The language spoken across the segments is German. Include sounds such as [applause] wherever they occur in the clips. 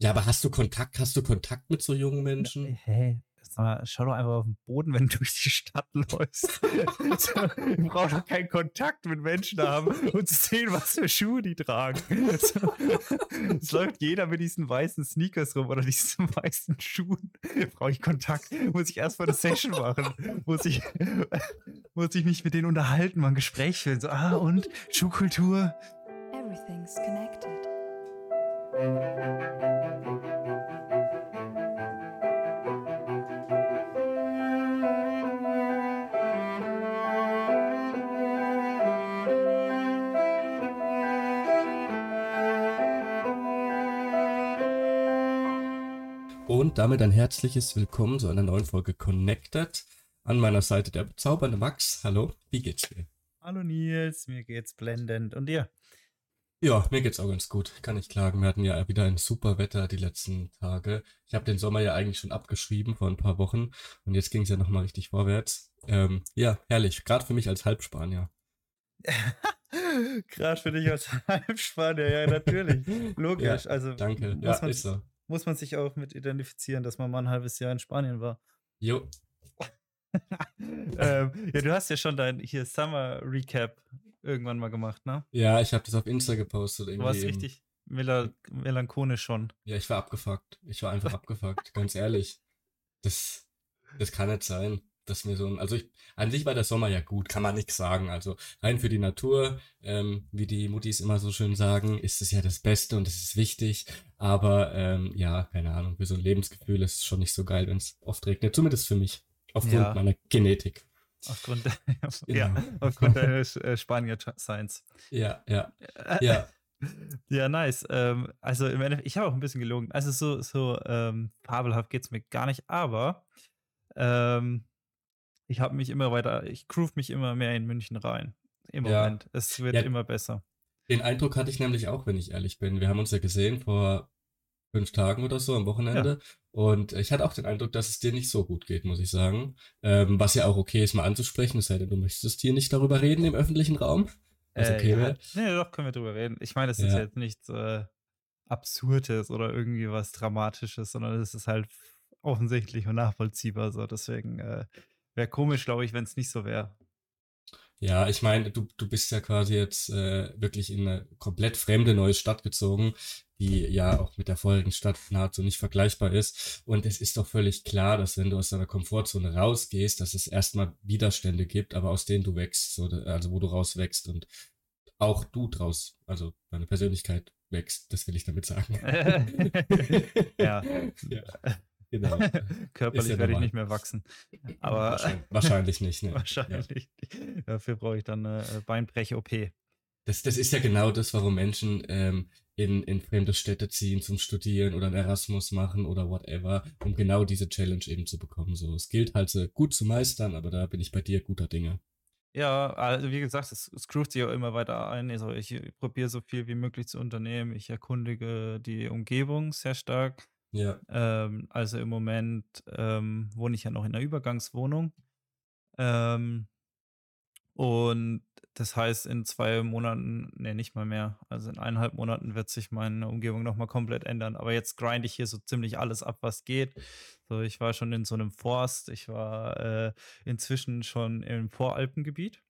Ja, aber hast du Kontakt, hast du Kontakt mit so jungen Menschen? Hä? Mal, schau doch einfach auf den Boden, wenn du durch die Stadt läufst. [laughs] du brauchst doch keinen Kontakt mit Menschen haben und sehen, was für Schuhe die tragen. Es läuft jeder mit diesen weißen Sneakers rum oder diesen [laughs] weißen Schuhen. Brauche ich Kontakt? Muss ich erstmal eine Session machen? Muss ich, muss ich mich mit denen unterhalten, mal ein Gespräch führen? So, ah, und Schuhkultur? Everything's connected. Und damit ein herzliches Willkommen zu einer neuen Folge Connected. An meiner Seite der bezaubernde Max. Hallo, wie geht's dir? Hallo Nils, mir geht's blendend. Und dir? Ja, mir geht's auch ganz gut. Kann ich klagen. Wir hatten ja wieder ein super Wetter die letzten Tage. Ich habe den Sommer ja eigentlich schon abgeschrieben vor ein paar Wochen und jetzt ging es ja nochmal richtig vorwärts. Ähm, ja, herrlich. Gerade für mich als Halbspanier. [laughs] Gerade für dich als Halbspanier, ja, natürlich. [laughs] Logisch. Ja, also, danke. Ja, ist so muss man sich auch mit identifizieren, dass man mal ein halbes Jahr in Spanien war. Jo. [laughs] ähm, ja, du hast ja schon dein hier Summer Recap irgendwann mal gemacht, ne? Ja, ich habe das auf Insta gepostet. Irgendwie du warst richtig mel melancholisch schon. Ja, ich war abgefuckt. Ich war einfach [laughs] abgefuckt, ganz ehrlich. Das, das kann nicht sein dass mir so ein, also ich, an sich war der Sommer ja gut, kann man nichts sagen. Also rein für die Natur, ähm, wie die Muttis immer so schön sagen, ist es ja das Beste und es ist wichtig. Aber ähm, ja, keine Ahnung, für so ein Lebensgefühl ist es schon nicht so geil, wenn es oft regnet. Zumindest für mich, aufgrund ja. meiner Genetik. Aufgrund, [laughs] ja, genau. aufgrund deines äh, Spanier-Science. Ja, ja, ja. [laughs] Ja, nice. Ähm, also im Endeffekt, ich habe auch ein bisschen gelogen. Also so, so ähm, fabelhaft geht es mir gar nicht, aber ähm, ich habe mich immer weiter, ich groove mich immer mehr in München rein. Im ja. Moment. Es wird ja, immer besser. Den Eindruck hatte ich nämlich auch, wenn ich ehrlich bin. Wir haben uns ja gesehen vor fünf Tagen oder so am Wochenende. Ja. Und ich hatte auch den Eindruck, dass es dir nicht so gut geht, muss ich sagen. Ähm, was ja auch okay ist, mal anzusprechen, es sei denn, du möchtest hier nicht darüber reden im öffentlichen Raum. Was okay äh, ja. Nee, doch, können wir drüber reden. Ich meine, das ist jetzt nichts äh, Absurdes oder irgendwie was Dramatisches, sondern es ist halt offensichtlich und nachvollziehbar so. Deswegen äh, Wäre komisch, glaube ich, wenn es nicht so wäre. Ja, ich meine, du, du bist ja quasi jetzt äh, wirklich in eine komplett fremde neue Stadt gezogen, die ja auch mit der vorherigen Stadt nahezu nicht vergleichbar ist. Und es ist doch völlig klar, dass wenn du aus deiner Komfortzone rausgehst, dass es erstmal Widerstände gibt, aber aus denen du wächst, also wo du rauswächst und auch du draus, also deine Persönlichkeit wächst, das will ich damit sagen. [laughs] ja. [laughs] ja. Genau. [laughs] Körperlich ja werde ich nicht mehr wachsen. Aber wahrscheinlich, wahrscheinlich nicht. Ne? [laughs] Wahrscheinlich. Ja. Dafür brauche ich dann eine äh, Beinbrech-OP. Das, das ist ja genau das, warum Menschen ähm, in, in fremde Städte ziehen zum Studieren oder ein Erasmus machen oder whatever, um genau diese Challenge eben zu bekommen. So, es gilt halt so gut zu meistern, aber da bin ich bei dir guter Dinge. Ja, also wie gesagt, es, es groovt sich auch immer weiter ein. Also ich probiere so viel wie möglich zu unternehmen. Ich erkundige die Umgebung sehr stark. Ja. Ähm, also im Moment ähm, wohne ich ja noch in einer Übergangswohnung. Ähm, und das heißt, in zwei Monaten, ne, nicht mal mehr, also in eineinhalb Monaten wird sich meine Umgebung nochmal komplett ändern. Aber jetzt grinde ich hier so ziemlich alles ab, was geht. So, ich war schon in so einem Forst, ich war äh, inzwischen schon im Voralpengebiet.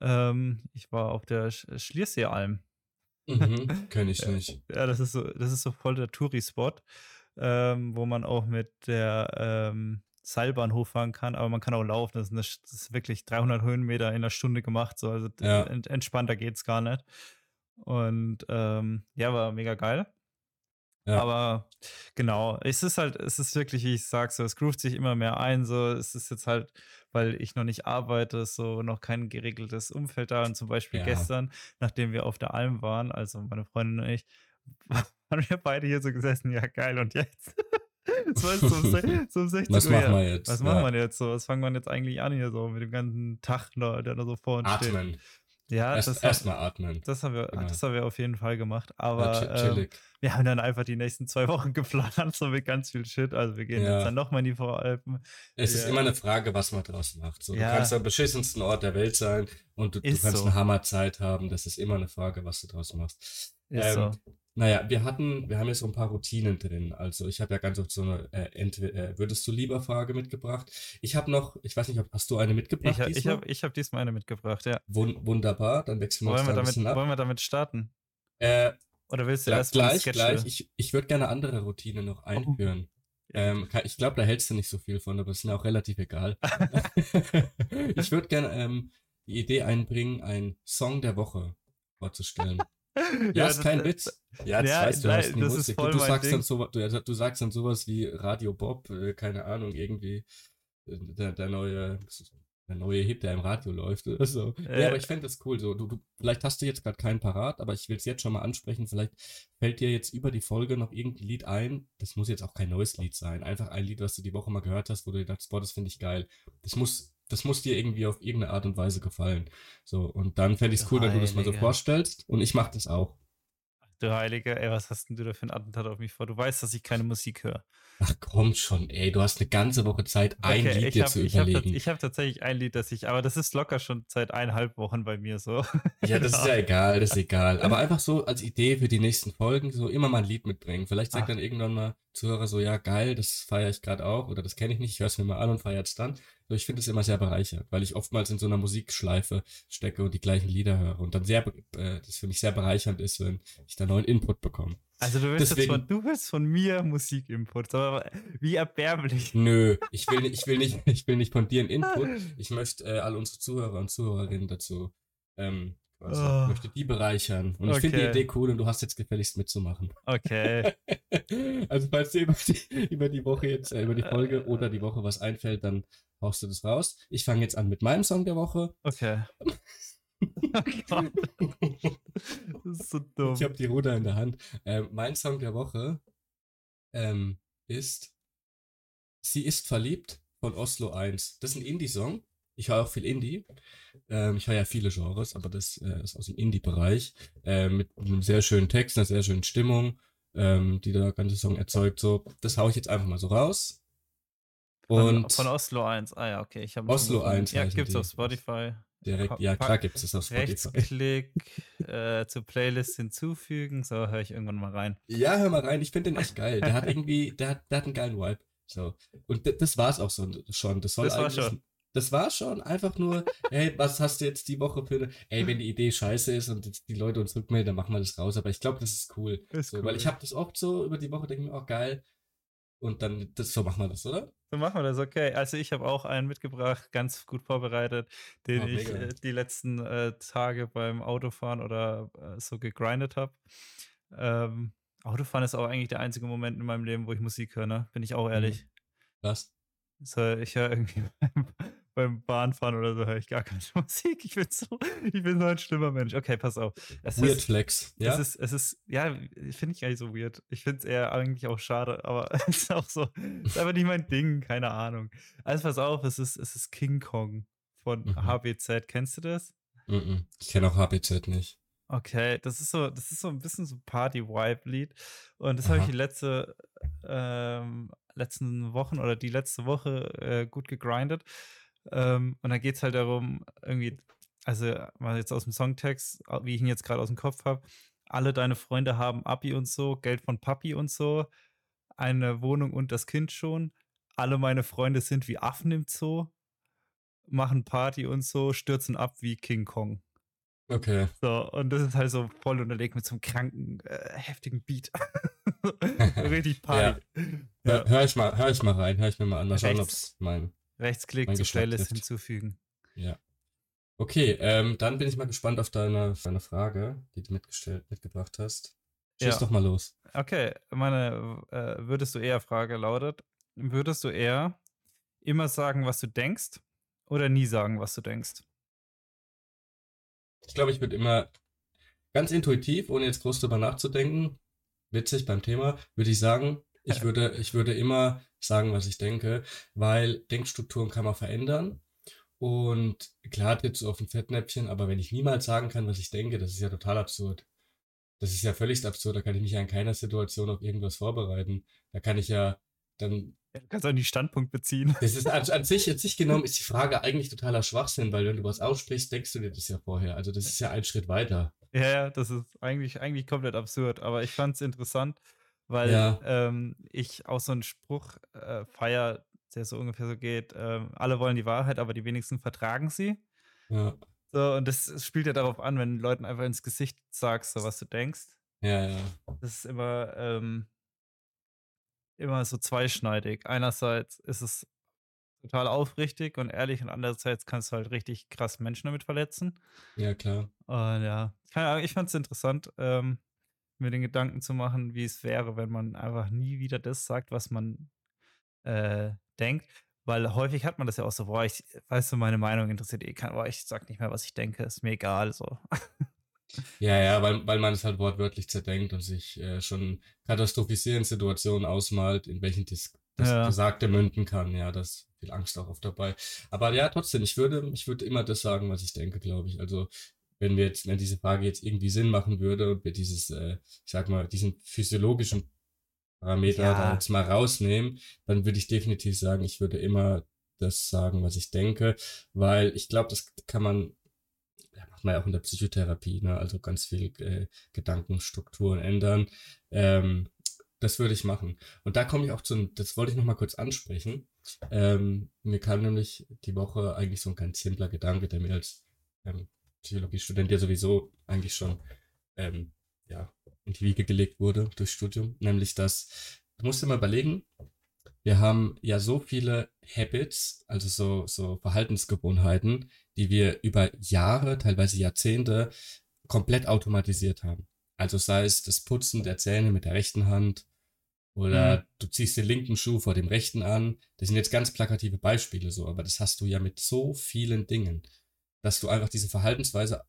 Ähm, ich war auf der Sch Schlierseealm. Mhm, [laughs] kenn ich nicht. Ja, das ist so, das ist so voll der Touri-Spot, ähm, wo man auch mit der ähm, Seilbahn hochfahren kann, aber man kann auch laufen. Das ist, eine, das ist wirklich 300 Höhenmeter in einer Stunde gemacht, so also ja. ent, entspannter geht's gar nicht. Und ähm, ja, war mega geil. Ja. Aber genau, es ist halt, es ist wirklich, wie ich sag, so, es groovt sich immer mehr ein. So, es ist jetzt halt, weil ich noch nicht arbeite, so noch kein geregeltes Umfeld da. Und zum Beispiel ja. gestern, nachdem wir auf der Alm waren, also meine Freundin und ich, [laughs] waren wir beide hier so gesessen, ja geil, und jetzt? so ist so, so um 16 [laughs] Was Uhr. machen wir jetzt? Was machen wir jetzt so? Was fangen wir jetzt eigentlich an hier so mit dem ganzen Tag, der da so vor uns Atmen. steht? Ja, erst, das erstmal atmen. Das haben wir, genau. das haben wir auf jeden Fall gemacht. Aber ja, ähm, wir haben dann einfach die nächsten zwei Wochen [laughs] geplant, so mit ganz viel Shit. Also wir gehen ja. jetzt dann nochmal in die Voralpen. Es ja. ist immer eine Frage, was man draus macht. So, Du kannst am beschissensten Ort der Welt sein und du, du kannst so. eine Hammerzeit haben. Das ist immer eine Frage, was du draus machst. Ähm, so. Naja, wir hatten, wir haben jetzt so ein paar Routinen drin. Also ich habe ja ganz oft so eine äh, äh, würdest du lieber Frage mitgebracht. Ich habe noch, ich weiß nicht, ob, hast du eine mitgebracht? Ich, ich habe ich hab diesmal eine mitgebracht, ja. Wun wunderbar, dann wechseln wir wollen uns wir da damit, ab. Wollen wir damit starten? Äh, Oder willst du ja, erst gleich, gleich. Ich, ich würde gerne andere Routine noch Oh. einführen. Ähm, ich glaube, da hältst du nicht so viel von, aber ist mir auch relativ egal. [laughs] [laughs] ich würde gerne ähm, die Idee einbringen, einen Song der Woche vorzustellen. Ja, ist kein Witz. Ja, das ja, weißt du, nein, hast die das Musik. Du mein sagst, Ding. dann so, du, du sagst dann sowas wie Radio Bob, äh, keine Ahnung, irgendwie äh, der, der neue der neue Hit, der im Radio läuft oder so. Ja, Äh. aber ich fände das cool. So, du, du, vielleicht hast du jetzt gerade keinen parat, aber ich will es jetzt schon mal ansprechen. Vielleicht fällt dir jetzt über die Folge noch irgendein Lied ein. Das muss jetzt auch kein neues Lied sein. Einfach ein Lied, was du die Woche mal gehört hast, wo du dir dachtest, boah, das finde ich geil. Das muss, das muss dir irgendwie auf irgendeine Art und Weise gefallen. So, und dann fände ich es cool, wenn du das mal so vorstellst. Und ich mache das auch. Du Heilige, ey, was hast denn du da für ein Attentat auf mich vor? Du weißt, dass ich keine Musik höre. Ach komm schon, ey, du hast eine ganze Woche Zeit, ein Lied ich dir hab- zu hab überlegen. ich habe tatsächlich ein Lied, das ich, aber das ist locker schon seit eineinhalb Wochen bei mir so. [laughs] Ja, das ist ja egal, das ist egal. Aber [laughs] einfach so als Idee für die nächsten Folgen, so immer mal ein Lied mitbringen. Vielleicht sagt Ach. dann irgendwann mal Zuhörer so, ja, geil, das feiere ich gerade auch oder das kenne ich nicht, ich höre es mir mal an und feiere es dann. So, ich finde es immer sehr bereichernd, weil ich oftmals in so einer Musikschleife stecke und die gleichen Lieder höre und dann sehr, äh, das für mich sehr bereichernd ist, wenn ich da neuen Input bekomme. Also du willst, Deswegen- von, du willst von mir Musikinput, aber wie erbärmlich. Nö, ich will nicht, ich will nicht, [laughs] ich will nicht von dir einen Input. [laughs] Ich möchte äh, alle unsere Zuhörer und Zuhörerinnen dazu, ähm, quasi, Oh. möchte die bereichern. Und ich finde die Okay. Idee cool und du hast jetzt gefälligst mitzumachen. Okay. [laughs] Also falls dir über die, über die Woche jetzt, äh, über die Folge oder die Woche was einfällt, dann haust du das raus. Ich fange jetzt an mit meinem Song der Woche. Okay. [laughs] Oh das ist so dumm. Ich habe die Ruder in der Hand. Ähm, mein Song der Woche ähm, ist Sie ist verliebt von Oslo 1. Das ist ein Indie-Song. Ich höre auch viel Indie. Ähm, ich höre ja viele Genres, aber das äh, ist aus dem Indie-Bereich. Ähm, mit einem sehr schönen Text, einer sehr schönen Stimmung, ähm, die der ganze Song erzeugt. So, das haue ich jetzt einfach mal so raus. Von, Und von Oslo 1. Ah ja, okay. Ich Oslo gefunden. 1 Ja, gibt's die. auf Spotify. direkt, ja klar gibt es auf Spotify. Rechtsklick äh, zur Playlist hinzufügen. So, höre ich irgendwann mal rein. Ja, hör mal rein, ich finde den echt geil. Der hat irgendwie, der hat, der hat einen geilen Vibe. So. Und das war's auch so, schon. Das, soll Das war eigentlich, schon. Das war schon einfach nur, hey, was hast du jetzt die Woche für eine, ey, wenn die Idee scheiße ist und die Leute uns rückmelden, dann machen wir das raus. Aber ich glaube, das ist cool. Ist So, cool. Weil ich habe das oft so über die Woche, denke mir, oh geil. Und dann, das, so machen wir das, oder? So machen wir das, okay. Also ich habe auch einen mitgebracht, ganz gut vorbereitet, den Oh, ich äh, die letzten äh, Tage beim Autofahren oder äh, so gegrindet habe. Ähm, Autofahren ist auch eigentlich der einzige Moment in meinem Leben, wo ich Musik höre, ne? Bin ich auch ehrlich. Was? So, ich höre irgendwie [laughs] beim, Bahnfahren oder so höre ich gar keine [laughs] Musik. Ich bin so, ich bin so ein schlimmer Mensch. Okay, pass auf. Es Weird ist, Flex. Ja. es ist, es ist, ja, finde ich nicht so weird. Ich finde es eher eigentlich auch schade, aber [laughs] es ist auch so, es ist einfach nicht mein Ding, keine Ahnung. Also pass auf, es ist, es ist King Kong von Mhm. HBZ. Kennst du das? Mhm. Ich kenne auch HBZ nicht. Okay, das ist so, das ist so ein bisschen so ein Party-Vibe-Lied. Und das habe ich die letzte, ähm, letzten Wochen oder die letzte Woche äh, gut gegrindet. Ähm, und da geht es halt darum, irgendwie, also mal jetzt aus dem Songtext, wie ich ihn jetzt gerade aus dem Kopf habe, alle deine Freunde haben Abi und so, Geld von Papi und so, eine Wohnung und das Kind schon. Alle meine Freunde sind wie Affen im Zoo, machen Party und so, stürzen ab wie King Kong. Okay. So, und das ist halt so voll unterlegt mit so einem kranken, äh, heftigen Beat. [laughs] [laughs] Richtig Party. Ja. Hör, hör, ich mal, hör ich mal rein, hör ich mir mal an. Mal schauen, ob Rechts. es mein. Rechtsklick zur Playlist hinzufügen. Ja. Okay, ähm, dann bin ich mal gespannt auf deine, auf deine Frage, die du mitgestellt, mitgebracht hast. Schieß Ja. doch mal los. Okay, meine äh, würdest du eher Frage lautet, würdest du eher immer sagen, was du denkst oder nie sagen, was du denkst? Ich glaube, ich würde immer ganz intuitiv, ohne jetzt groß drüber nachzudenken, witzig beim Thema, würde ich sagen, ich würde, ich würde immer sagen, was ich denke, weil Denkstrukturen kann man verändern. Und klar trittst du auf ein Fettnäpfchen, aber wenn ich niemals sagen kann, was ich denke, das ist ja total absurd. Das ist ja völlig absurd, da kann ich mich ja in keiner Situation auf irgendwas vorbereiten. Da kann ich ja dann Du kannst auch nicht Standpunkt beziehen. das ist an, an, sich, an sich genommen [laughs] ist die Frage eigentlich totaler Schwachsinn, weil wenn du was aussprichst, denkst du dir das ja vorher. Also das ist ja ein Schritt weiter. Ja, ja, das ist eigentlich, eigentlich komplett absurd, aber ich fand es interessant, weil Ja, ähm, ich auch so einen Spruch äh, feier, der so ungefähr so geht: ähm, Alle wollen die Wahrheit, aber die wenigsten vertragen sie. ja, So, und das spielt ja darauf an, wenn du Leuten einfach ins Gesicht sagst, so was du denkst. ja, ja, Das ist immer, ähm, immer so zweischneidig. Einerseits ist es total aufrichtig und ehrlich und andererseits kannst du halt richtig krass Menschen damit verletzen. ja, klar. Und ja, keine Ahnung, ich fand es interessant, ähm, mir den Gedanken zu machen, wie es wäre, wenn man einfach nie wieder das sagt, was man äh, denkt. Weil häufig hat man das ja auch so, boah, ich, weißt du, meine Meinung interessiert eh keinen, boah, ich sag nicht mehr, was ich denke, ist mir egal, so. Ja, ja, weil, weil man es halt wortwörtlich zerdenkt und sich äh, schon katastrophisierende Situationen ausmalt, in welchen dies, das Ja, Gesagte münden kann. Ja, das ist viel Angst auch oft dabei. Aber ja, trotzdem, ich würde, ich würde immer das sagen, was ich denke, glaube ich. Also, wenn wir jetzt, wenn diese Frage jetzt irgendwie Sinn machen würde und wir dieses, äh, ich sag mal, diesen physiologischen Parameter da ja, jetzt mal rausnehmen, dann würde ich definitiv sagen, ich würde immer das sagen, was ich denke, weil ich glaube, das kann man ja, macht man ja auch in der Psychotherapie, ne? Also ganz viel äh, Gedankenstrukturen ändern. Ähm, das würde ich machen. Und da komme ich auch zu, das wollte ich noch mal kurz ansprechen. Ähm, mir kam nämlich die Woche eigentlich so ein ganz simpler Gedanke, der mir als ähm, Psychologiestudent ja sowieso eigentlich schon ähm, ja, in die Wiege gelegt wurde durch Studium, nämlich dass, du musst dir mal überlegen, wir haben ja so viele Habits, also so, so Verhaltensgewohnheiten, die wir über Jahre, teilweise Jahrzehnte komplett automatisiert haben. Also sei es das Putzen der Zähne mit der rechten Hand oder du ziehst den linken Schuh vor dem rechten an. Das sind jetzt ganz plakative Beispiele so, aber das hast du ja mit so vielen Dingen, dass du einfach diese Verhaltensweise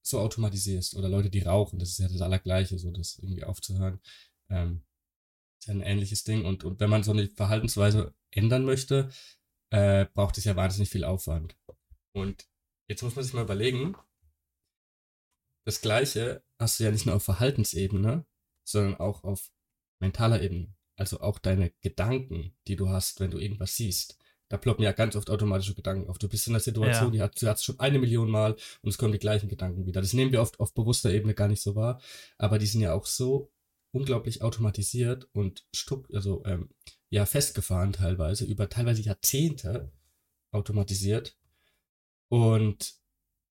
so automatisierst. Oder Leute, die rauchen, das ist ja das Allergleiche, so das irgendwie aufzuhören. Ähm, ist ja ein ähnliches Ding. Und, und wenn man so eine Verhaltensweise ändern möchte, äh, braucht es ja wahnsinnig viel Aufwand. Und jetzt muss man sich mal überlegen, das Gleiche hast du ja nicht nur auf Verhaltensebene, sondern auch auf mentaler Ebene. Also auch deine Gedanken, die du hast, wenn du irgendwas siehst. Da ploppen ja ganz oft automatische Gedanken auf. Du bist in einer Situation, ja, die hast, du hast schon eine Million Mal und es kommen die gleichen Gedanken wieder. Das nehmen wir oft auf bewusster Ebene gar nicht so wahr, aber die sind ja auch so unglaublich automatisiert und stuck, also ähm, ja festgefahren teilweise, über teilweise Jahrzehnte automatisiert. Und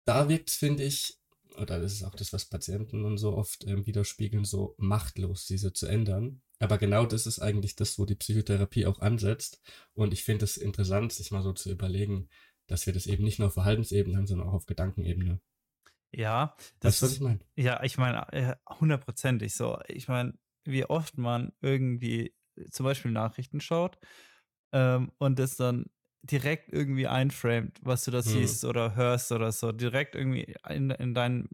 da wirkt es, finde ich, oder das ist auch das, was Patienten und so oft ähm, widerspiegeln, so machtlos, diese zu ändern. Aber genau das ist eigentlich das, wo die Psychotherapie auch ansetzt. Und ich finde es interessant, sich mal so zu überlegen, dass wir das eben nicht nur auf Verhaltensebene haben, sondern auch auf Gedankenebene. ja, Weißt das du, was ich meine? ja, ich meine, äh, hundertprozentig so. Ich meine, wie oft man irgendwie zum Beispiel Nachrichten schaut ähm, und das dann direkt irgendwie einframed, was du da Hm. siehst oder hörst oder so, direkt irgendwie in, in dein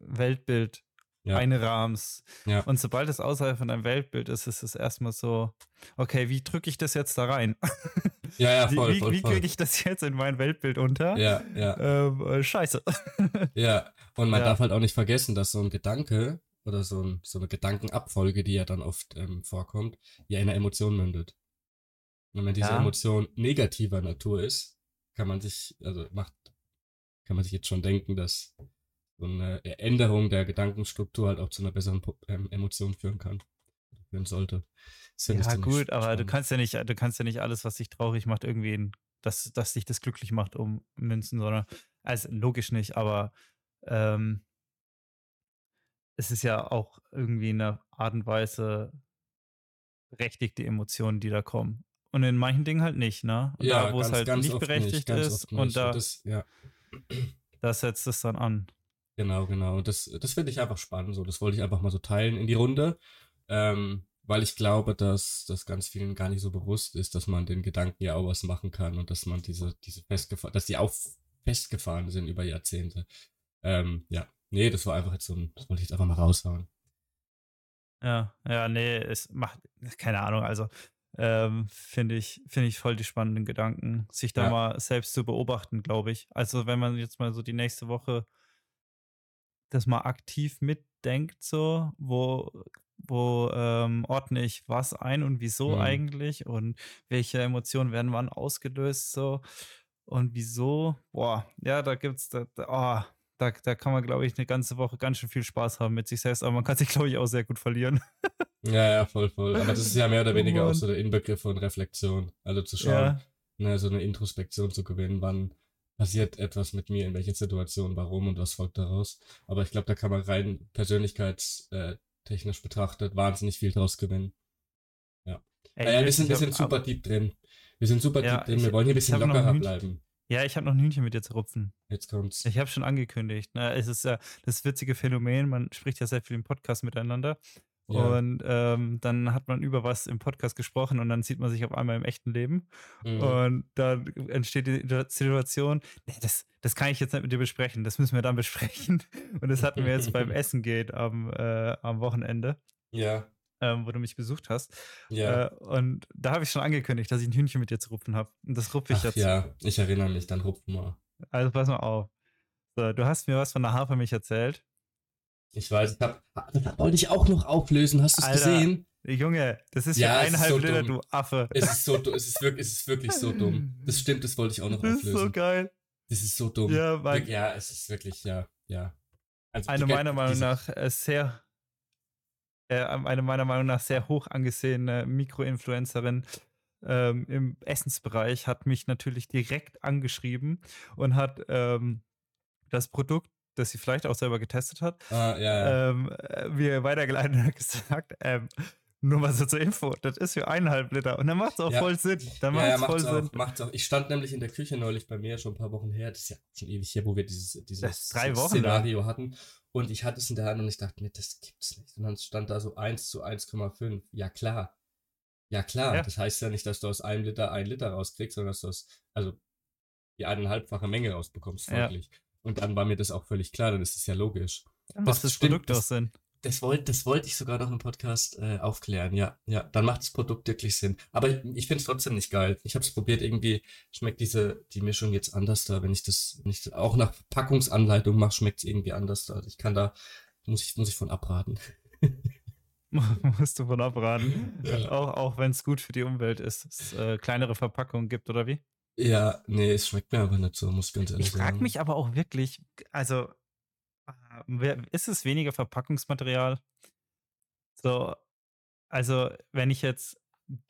Weltbild Ja, einrahmst. ja. Und sobald es außerhalb von deinem Weltbild ist, ist es erstmal so, okay, wie drücke ich das jetzt da rein? Ja, ja, wie voll, wie, voll, wie voll. kriege ich das jetzt in mein Weltbild unter? Ja, ja, Ähm, äh, scheiße. [laughs] ja. Und man darf ja, halt auch nicht vergessen, dass so ein Gedanke oder so, ein, so eine Gedankenabfolge, die ja dann oft ähm, vorkommt, ja in einer Emotion mündet. Und wenn diese ja, Emotion negativer Natur ist, kann man sich, also macht, kann man sich jetzt schon denken, dass so eine Änderung der Gedankenstruktur halt auch zu einer besseren ähm, Emotion führen kann, führen sollte. Ja, ziemlich gut, aber du kannst ja nicht, du kannst ja nicht alles, was dich traurig macht, irgendwie, in, dass, dass dich das glücklich macht, ummünzen, sondern, also logisch nicht, aber ähm, es ist ja auch irgendwie eine Art und Weise berechtigte Emotionen, die da kommen. Und in manchen Dingen halt nicht, ne? Und da, Ja, wo es ganz, halt ganz nicht nicht, berechtigt ganz ist, und nicht. Da, das, ja. da setzt es dann an. Genau, genau. Und das, das finde ich einfach spannend. So, das wollte ich einfach mal so teilen in die Runde. Ähm, weil ich glaube, dass das ganz vielen gar nicht so bewusst ist, dass man den Gedanken ja auch was machen kann und dass man diese, diese festgefahren, dass die auch festgefahren sind über Jahrzehnte. Ähm, ja. Nee, das war einfach jetzt so ein, das wollte ich jetzt einfach mal raushauen. Ja, ja, nee, es macht, keine Ahnung, also ähm, finde ich, finde ich voll die spannenden Gedanken, sich da Ja, mal selbst zu beobachten, glaube ich. Also wenn man jetzt mal so die nächste Woche das mal aktiv mitdenkt, so, wo, wo ähm, ordne ich was ein und wieso hm, eigentlich und welche Emotionen werden wann ausgelöst, so und wieso, boah, ja, da gibt's da, da, oh, da, da kann man, glaube ich, eine ganze Woche ganz schön viel Spaß haben mit sich selbst, aber man kann sich, glaube ich, auch sehr gut verlieren. [laughs] Ja, ja, voll, voll. Aber das ist ja mehr oder [laughs] oh weniger auch so der Inbegriff von Reflexion. Also zu schauen, ja. ne, so eine Introspektion zu gewinnen, wann passiert etwas mit mir, in welcher Situation, warum und was folgt daraus. Aber ich glaube, da kann man rein persönlichkeitstechnisch betrachtet wahnsinnig viel draus gewinnen. Ja. Ey, naja, wir sind, wir sind super deep drin. Wir sind super ja, deep drin. Wir wollen hier ein bisschen lockerer bleiben. Ja, ich habe noch ein Hühnchen mit dir zu rupfen. Jetzt kommt's. Ich habe schon angekündigt. Ne? Es ist ja das witzige Phänomen, man spricht ja sehr viel im Podcast miteinander. Ja. Und ähm, dann hat man über was im Podcast gesprochen und dann sieht man sich auf einmal im echten Leben. Mhm. Und dann entsteht die Situation, nee, das, das kann ich jetzt nicht mit dir besprechen, das müssen wir dann besprechen. [laughs] Und das hatten wir jetzt beim [laughs] Essen geht am, äh, am Wochenende. Ja. Ähm, wo du mich besucht hast. Ja. Äh, und da habe ich schon angekündigt, dass ich ein Hühnchen mit dir zu rupfen habe. Und das rupfe ich Ach, jetzt. Ja, ich erinnere mich, dann rupfen wir. Also pass mal auf. So, du hast mir was von der Hafermilch erzählt. Ich weiß, ich hab, das wollte ich auch noch auflösen. Hast du es gesehen? Junge, das ist ja eineinhalb so Liter, du Affe. Es ist, so, es, ist wirklich, es ist wirklich so dumm. Das stimmt, das wollte ich auch noch das auflösen. Das ist so geil. Das ist so dumm. Ja, mein, ja es ist wirklich, ja, ja. Also eine meiner Meinung nach äh, sehr, äh, eine meiner Meinung nach sehr hoch angesehene Mikroinfluencerin ähm, im Essensbereich hat mich natürlich direkt angeschrieben und hat ähm, das Produkt das sie vielleicht auch selber getestet hat, ah, ja, ja. Ähm, äh, mir weitergeleitet hat gesagt, ähm, nur mal so zur Info, das ist für eineinhalb Liter. Und dann macht es auch ja. voll Sinn. Dann macht's ja, ja, voll Sinn. Auch, macht's auch. Ich stand nämlich in der Küche neulich bei mir schon ein paar Wochen her. Das ist ja schon ewig her, wo wir dieses, dieses Szenario dann. hatten. Und ich hatte es in der Hand und ich dachte mir, das gibt's nicht. Und dann stand da so 1 zu 1,5. Ja, klar. Ja, klar. Das heißt ja nicht, dass du aus einem Liter ein Liter rauskriegst, sondern dass du aus, also die eineinhalbfache Menge rausbekommst, folglich. Und dann war mir das auch völlig klar, dann ist es ja logisch. Dann macht das, Produkt auch Sinn. Das wollte das wollt ich sogar noch im Podcast äh, aufklären, ja. Ja, dann macht das Produkt wirklich Sinn. Aber ich, ich finde es trotzdem nicht geil. Ich habe es probiert, irgendwie schmeckt diese, die Mischung jetzt anders da. Wenn ich das nicht auch nach Packungsanleitung mache, schmeckt es irgendwie anders da. Also ich kann da, muss ich, muss ich von abraten. [laughs] musst du von abraten. Ja. Auch, auch wenn es gut für die Umwelt ist, es äh, kleinere Verpackungen gibt, oder wie? Ja, nee, es schmeckt mir aber nicht so, muss ich ganz ehrlich ich sagen. Ich frage mich aber auch wirklich, also äh, ist es weniger Verpackungsmaterial? So, also wenn ich jetzt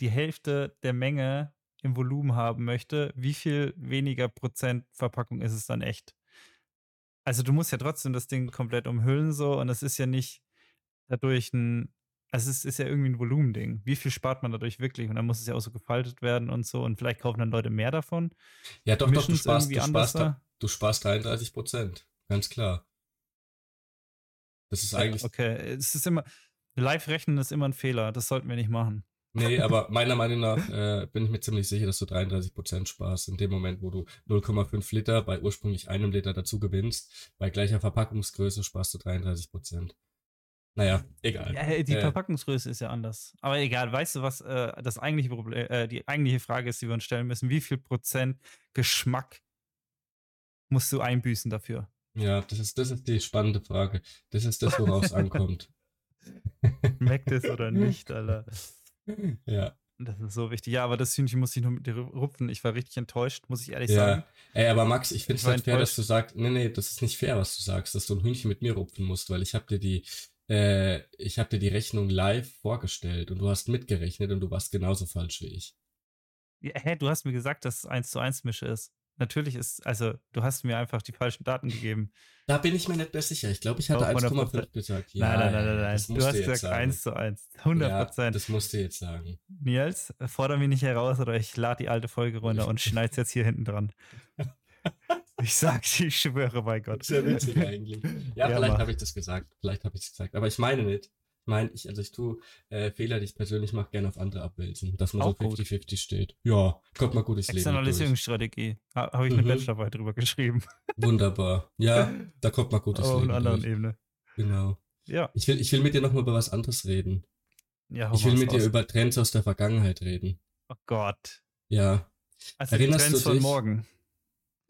die Hälfte der Menge im Volumen haben möchte, wie viel weniger Prozent Verpackung ist es dann echt? Also du musst ja trotzdem das Ding komplett umhüllen so und es ist ja nicht dadurch ein also es ist ja irgendwie ein Volumending. Wie viel spart man dadurch wirklich? Und dann muss es ja auch so gefaltet werden und so. Und vielleicht kaufen dann Leute mehr davon. Ja, doch, doch, du sparst, du sparst, du sparst 33 Prozent. Ganz klar. Das ist eigentlich. Okay, es ist immer. Live-Rechnen ist immer ein Fehler. Das sollten wir nicht machen. Nee, [laughs] aber meiner Meinung nach äh, bin ich mir ziemlich sicher, dass du 33 Prozent sparst in dem Moment, wo du 0,5 Liter bei ursprünglich einem Liter dazu gewinnst. Bei gleicher Verpackungsgröße sparst du 33 Prozent. Naja, egal. Ja, die äh, Verpackungsgröße ist ja anders. Aber egal, weißt du, was äh, das eigentliche Problem, äh, die eigentliche Frage ist, die wir uns stellen müssen? Wie viel Prozent Geschmack musst du einbüßen dafür? Ja, das ist, das ist die spannende Frage. Das ist das, worauf es [laughs] ankommt. Schmeckt es oder [laughs] nicht, Alter? Ja. Das ist so wichtig. Ja, aber das Hühnchen muss ich nur mit dir rupfen. Ich war richtig enttäuscht, muss ich ehrlich ja. sagen. Ey, aber Max, ich finde es nicht fair, dass du sagst, nee, nee, das ist nicht fair, was du sagst, dass du ein Hühnchen mit mir rupfen musst, weil ich habe dir die äh, ich habe dir die Rechnung live vorgestellt und du hast mitgerechnet und du warst genauso falsch wie ich. Ja, hä, du hast mir gesagt, dass es 1 zu 1 Mische ist. Natürlich ist, also du hast mir einfach die falschen Daten gegeben. Da bin ich mir nicht mehr sicher. Ich glaube, ich hatte 1,5 gesagt. Ja, nein, nein, nein, nein, nein. Du hast gesagt 1 zu 1. 100 Prozent. Ja, das musst du jetzt sagen. Nils, fordere mich nicht heraus oder ich lade die alte Folge runter [laughs] und schneide es jetzt hier hinten dran. [laughs] Ich sag's, [laughs] ich schwöre bei Gott. Sehr witzig eigentlich. Ja, ja vielleicht habe ich das gesagt. Vielleicht habe ich es gesagt. Aber ich meine nicht. Ich meine, ich, also ich tue äh, Fehler, die ich persönlich mache, gerne auf andere abwälzen. Dass man Auch so 50-50 steht. Ja, kommt mal gut ins Leben. Externalisierungsstrategie. Habe ich eine mhm. Bachelorarbeit drüber geschrieben. [laughs] Wunderbar. Ja, da kommt mal gut ins Leben. Auf einer anderen durch. Ebene. Genau. Ja. Ich will, ich will mit dir nochmal über was anderes reden. Ja, ich will mit dir über Trends aus der Vergangenheit reden. Oh Gott. Ja. Also Erinnerst Trends du dich? von morgen.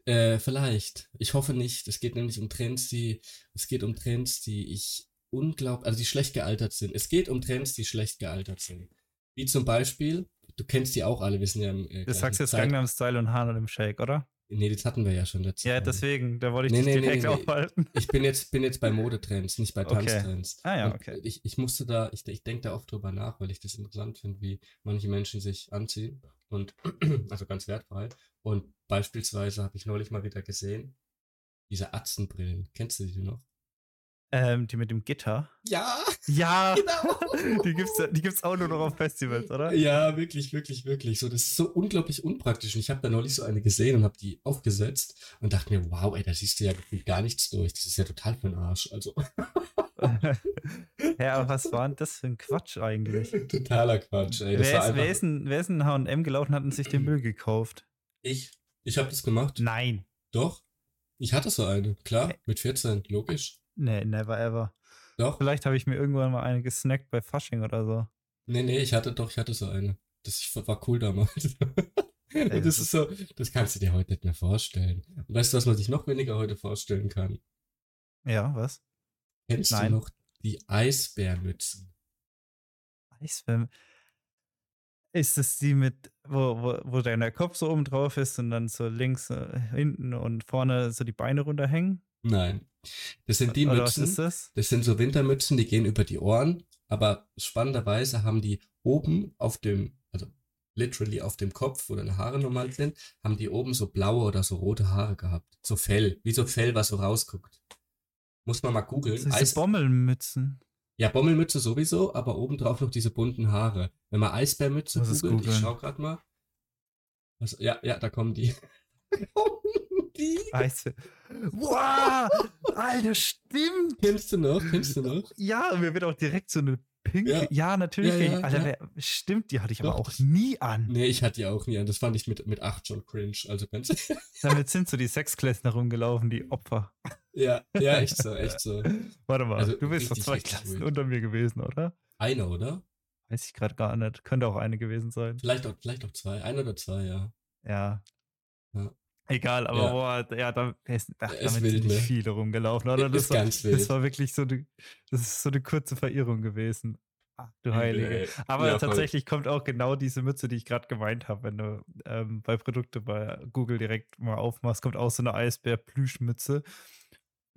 Äh, vielleicht. Ich hoffe nicht. Es geht nämlich um Trends, die, es geht um Trends, die ich unglaublich, also die schlecht gealtert sind. Es geht um Trends, die schlecht gealtert sind. Wie zum Beispiel, du kennst die auch alle, wir sind ja im. Äh, du sagst jetzt Zeit. Gangnam Style und Hahn im Shake, oder? Nee, das hatten wir ja schon letztes Ja, deswegen, da wollte ich Nee, dich nee, direkt nee, nee. aufhalten. Ich bin jetzt, bin jetzt bei Modetrends, nicht bei Okay. Tanztrends. Ah ja, Und okay. Ich, ich musste da, ich, ich denke da oft drüber nach, weil ich das interessant finde, wie manche Menschen sich anziehen. Und [clears throat] also ganz wertfrei. Und beispielsweise habe ich neulich mal wieder gesehen, diese Atzenbrillen. Kennst du die noch? Ähm, die mit dem Gitter. Ja, Ja, [laughs] genau. die gibt's, die gibt's auch nur noch auf Festivals, oder? Ja, wirklich, wirklich, wirklich. So, das ist so unglaublich unpraktisch. Und ich habe da neulich so eine gesehen und habe die aufgesetzt und dachte mir, wow, ey, da siehst du ja gar nichts durch. Das ist ja total für den Arsch. Also [laughs] ja, aber was war denn das für ein Quatsch eigentlich? [laughs] totaler Quatsch, ey. Das Wer ist, wer, ist in, wer ist in H&M gelaufen und hat sich den Müll gekauft? ich. Ich habe das gemacht. Nein. Doch. Ich hatte so eine, klar, mit 14, logisch. Nee, never ever. Doch. Vielleicht habe ich mir irgendwann mal eine gesnackt bei Fasching oder so. Nee, nee, ich hatte doch, ich hatte so eine. Das war cool damals. Und das das ist so, das kannst du dir heute nicht mehr vorstellen. Und weißt du, was man sich noch weniger heute vorstellen kann? Ja, was? Kennst Nein. du noch die Eisbärmützen? Eisbär. Ist es die mit, wo, wo, wo dein Kopf so oben drauf ist und dann so links, äh, hinten und vorne so die Beine runterhängen? Nein. Das sind die Oder was Mützen, ist das? das sind so Wintermützen, die gehen über die Ohren, aber spannenderweise haben die oben auf dem, also literally auf dem Kopf, wo deine Haare normal sind, haben die oben so blaue oder so rote Haare gehabt. So Fell, wie so Fell, was so rausguckt. Muss man mal googeln. Diese Eis, Bommelmützen. ja, Bommelmütze sowieso, aber obendrauf noch diese bunten Haare. Wenn man Eisbärmütze googelt, ich schau grad mal. Was, ja, ja, da kommen die. [laughs] Die. Eisbär. Wow! Alter, stimmt! Kennst du noch? Kennst du noch? Ja, mir wird auch direkt so eine pinke. Ja. Ja, natürlich. Ja, ja. Alter, wer, stimmt, die hatte ich aber Doch, auch das- nie an. Nee, ich hatte die auch nie an. Das fand ich mit, mit 8 schon cringe. Also ganz. [laughs] Damit sind so die Sechsklässler rumgelaufen, die Opfer. ja, ja, [laughs] echt so, echt so. Warte mal, Also du bist doch zwei Klassen unter mir gewesen, oder? Eine, oder? Weiß ich gerade gar nicht. Könnte auch eine gewesen sein. Vielleicht auch, vielleicht auch zwei. Ein oder zwei, ja. Ja. Egal, aber Ja. boah, ja, da, Ist damit wild, sind nicht ne? viele rumgelaufen, oder? Das Ist war, ganz wild. das war wirklich so eine, das ist so eine kurze Verirrung gewesen. Ach, du Heilige. Aber Ja, voll. tatsächlich kommt auch genau diese Mütze, die ich gerade gemeint habe, wenn du ähm, bei Produkte bei Google direkt mal aufmachst, kommt auch so eine Eisbär-Plüschmütze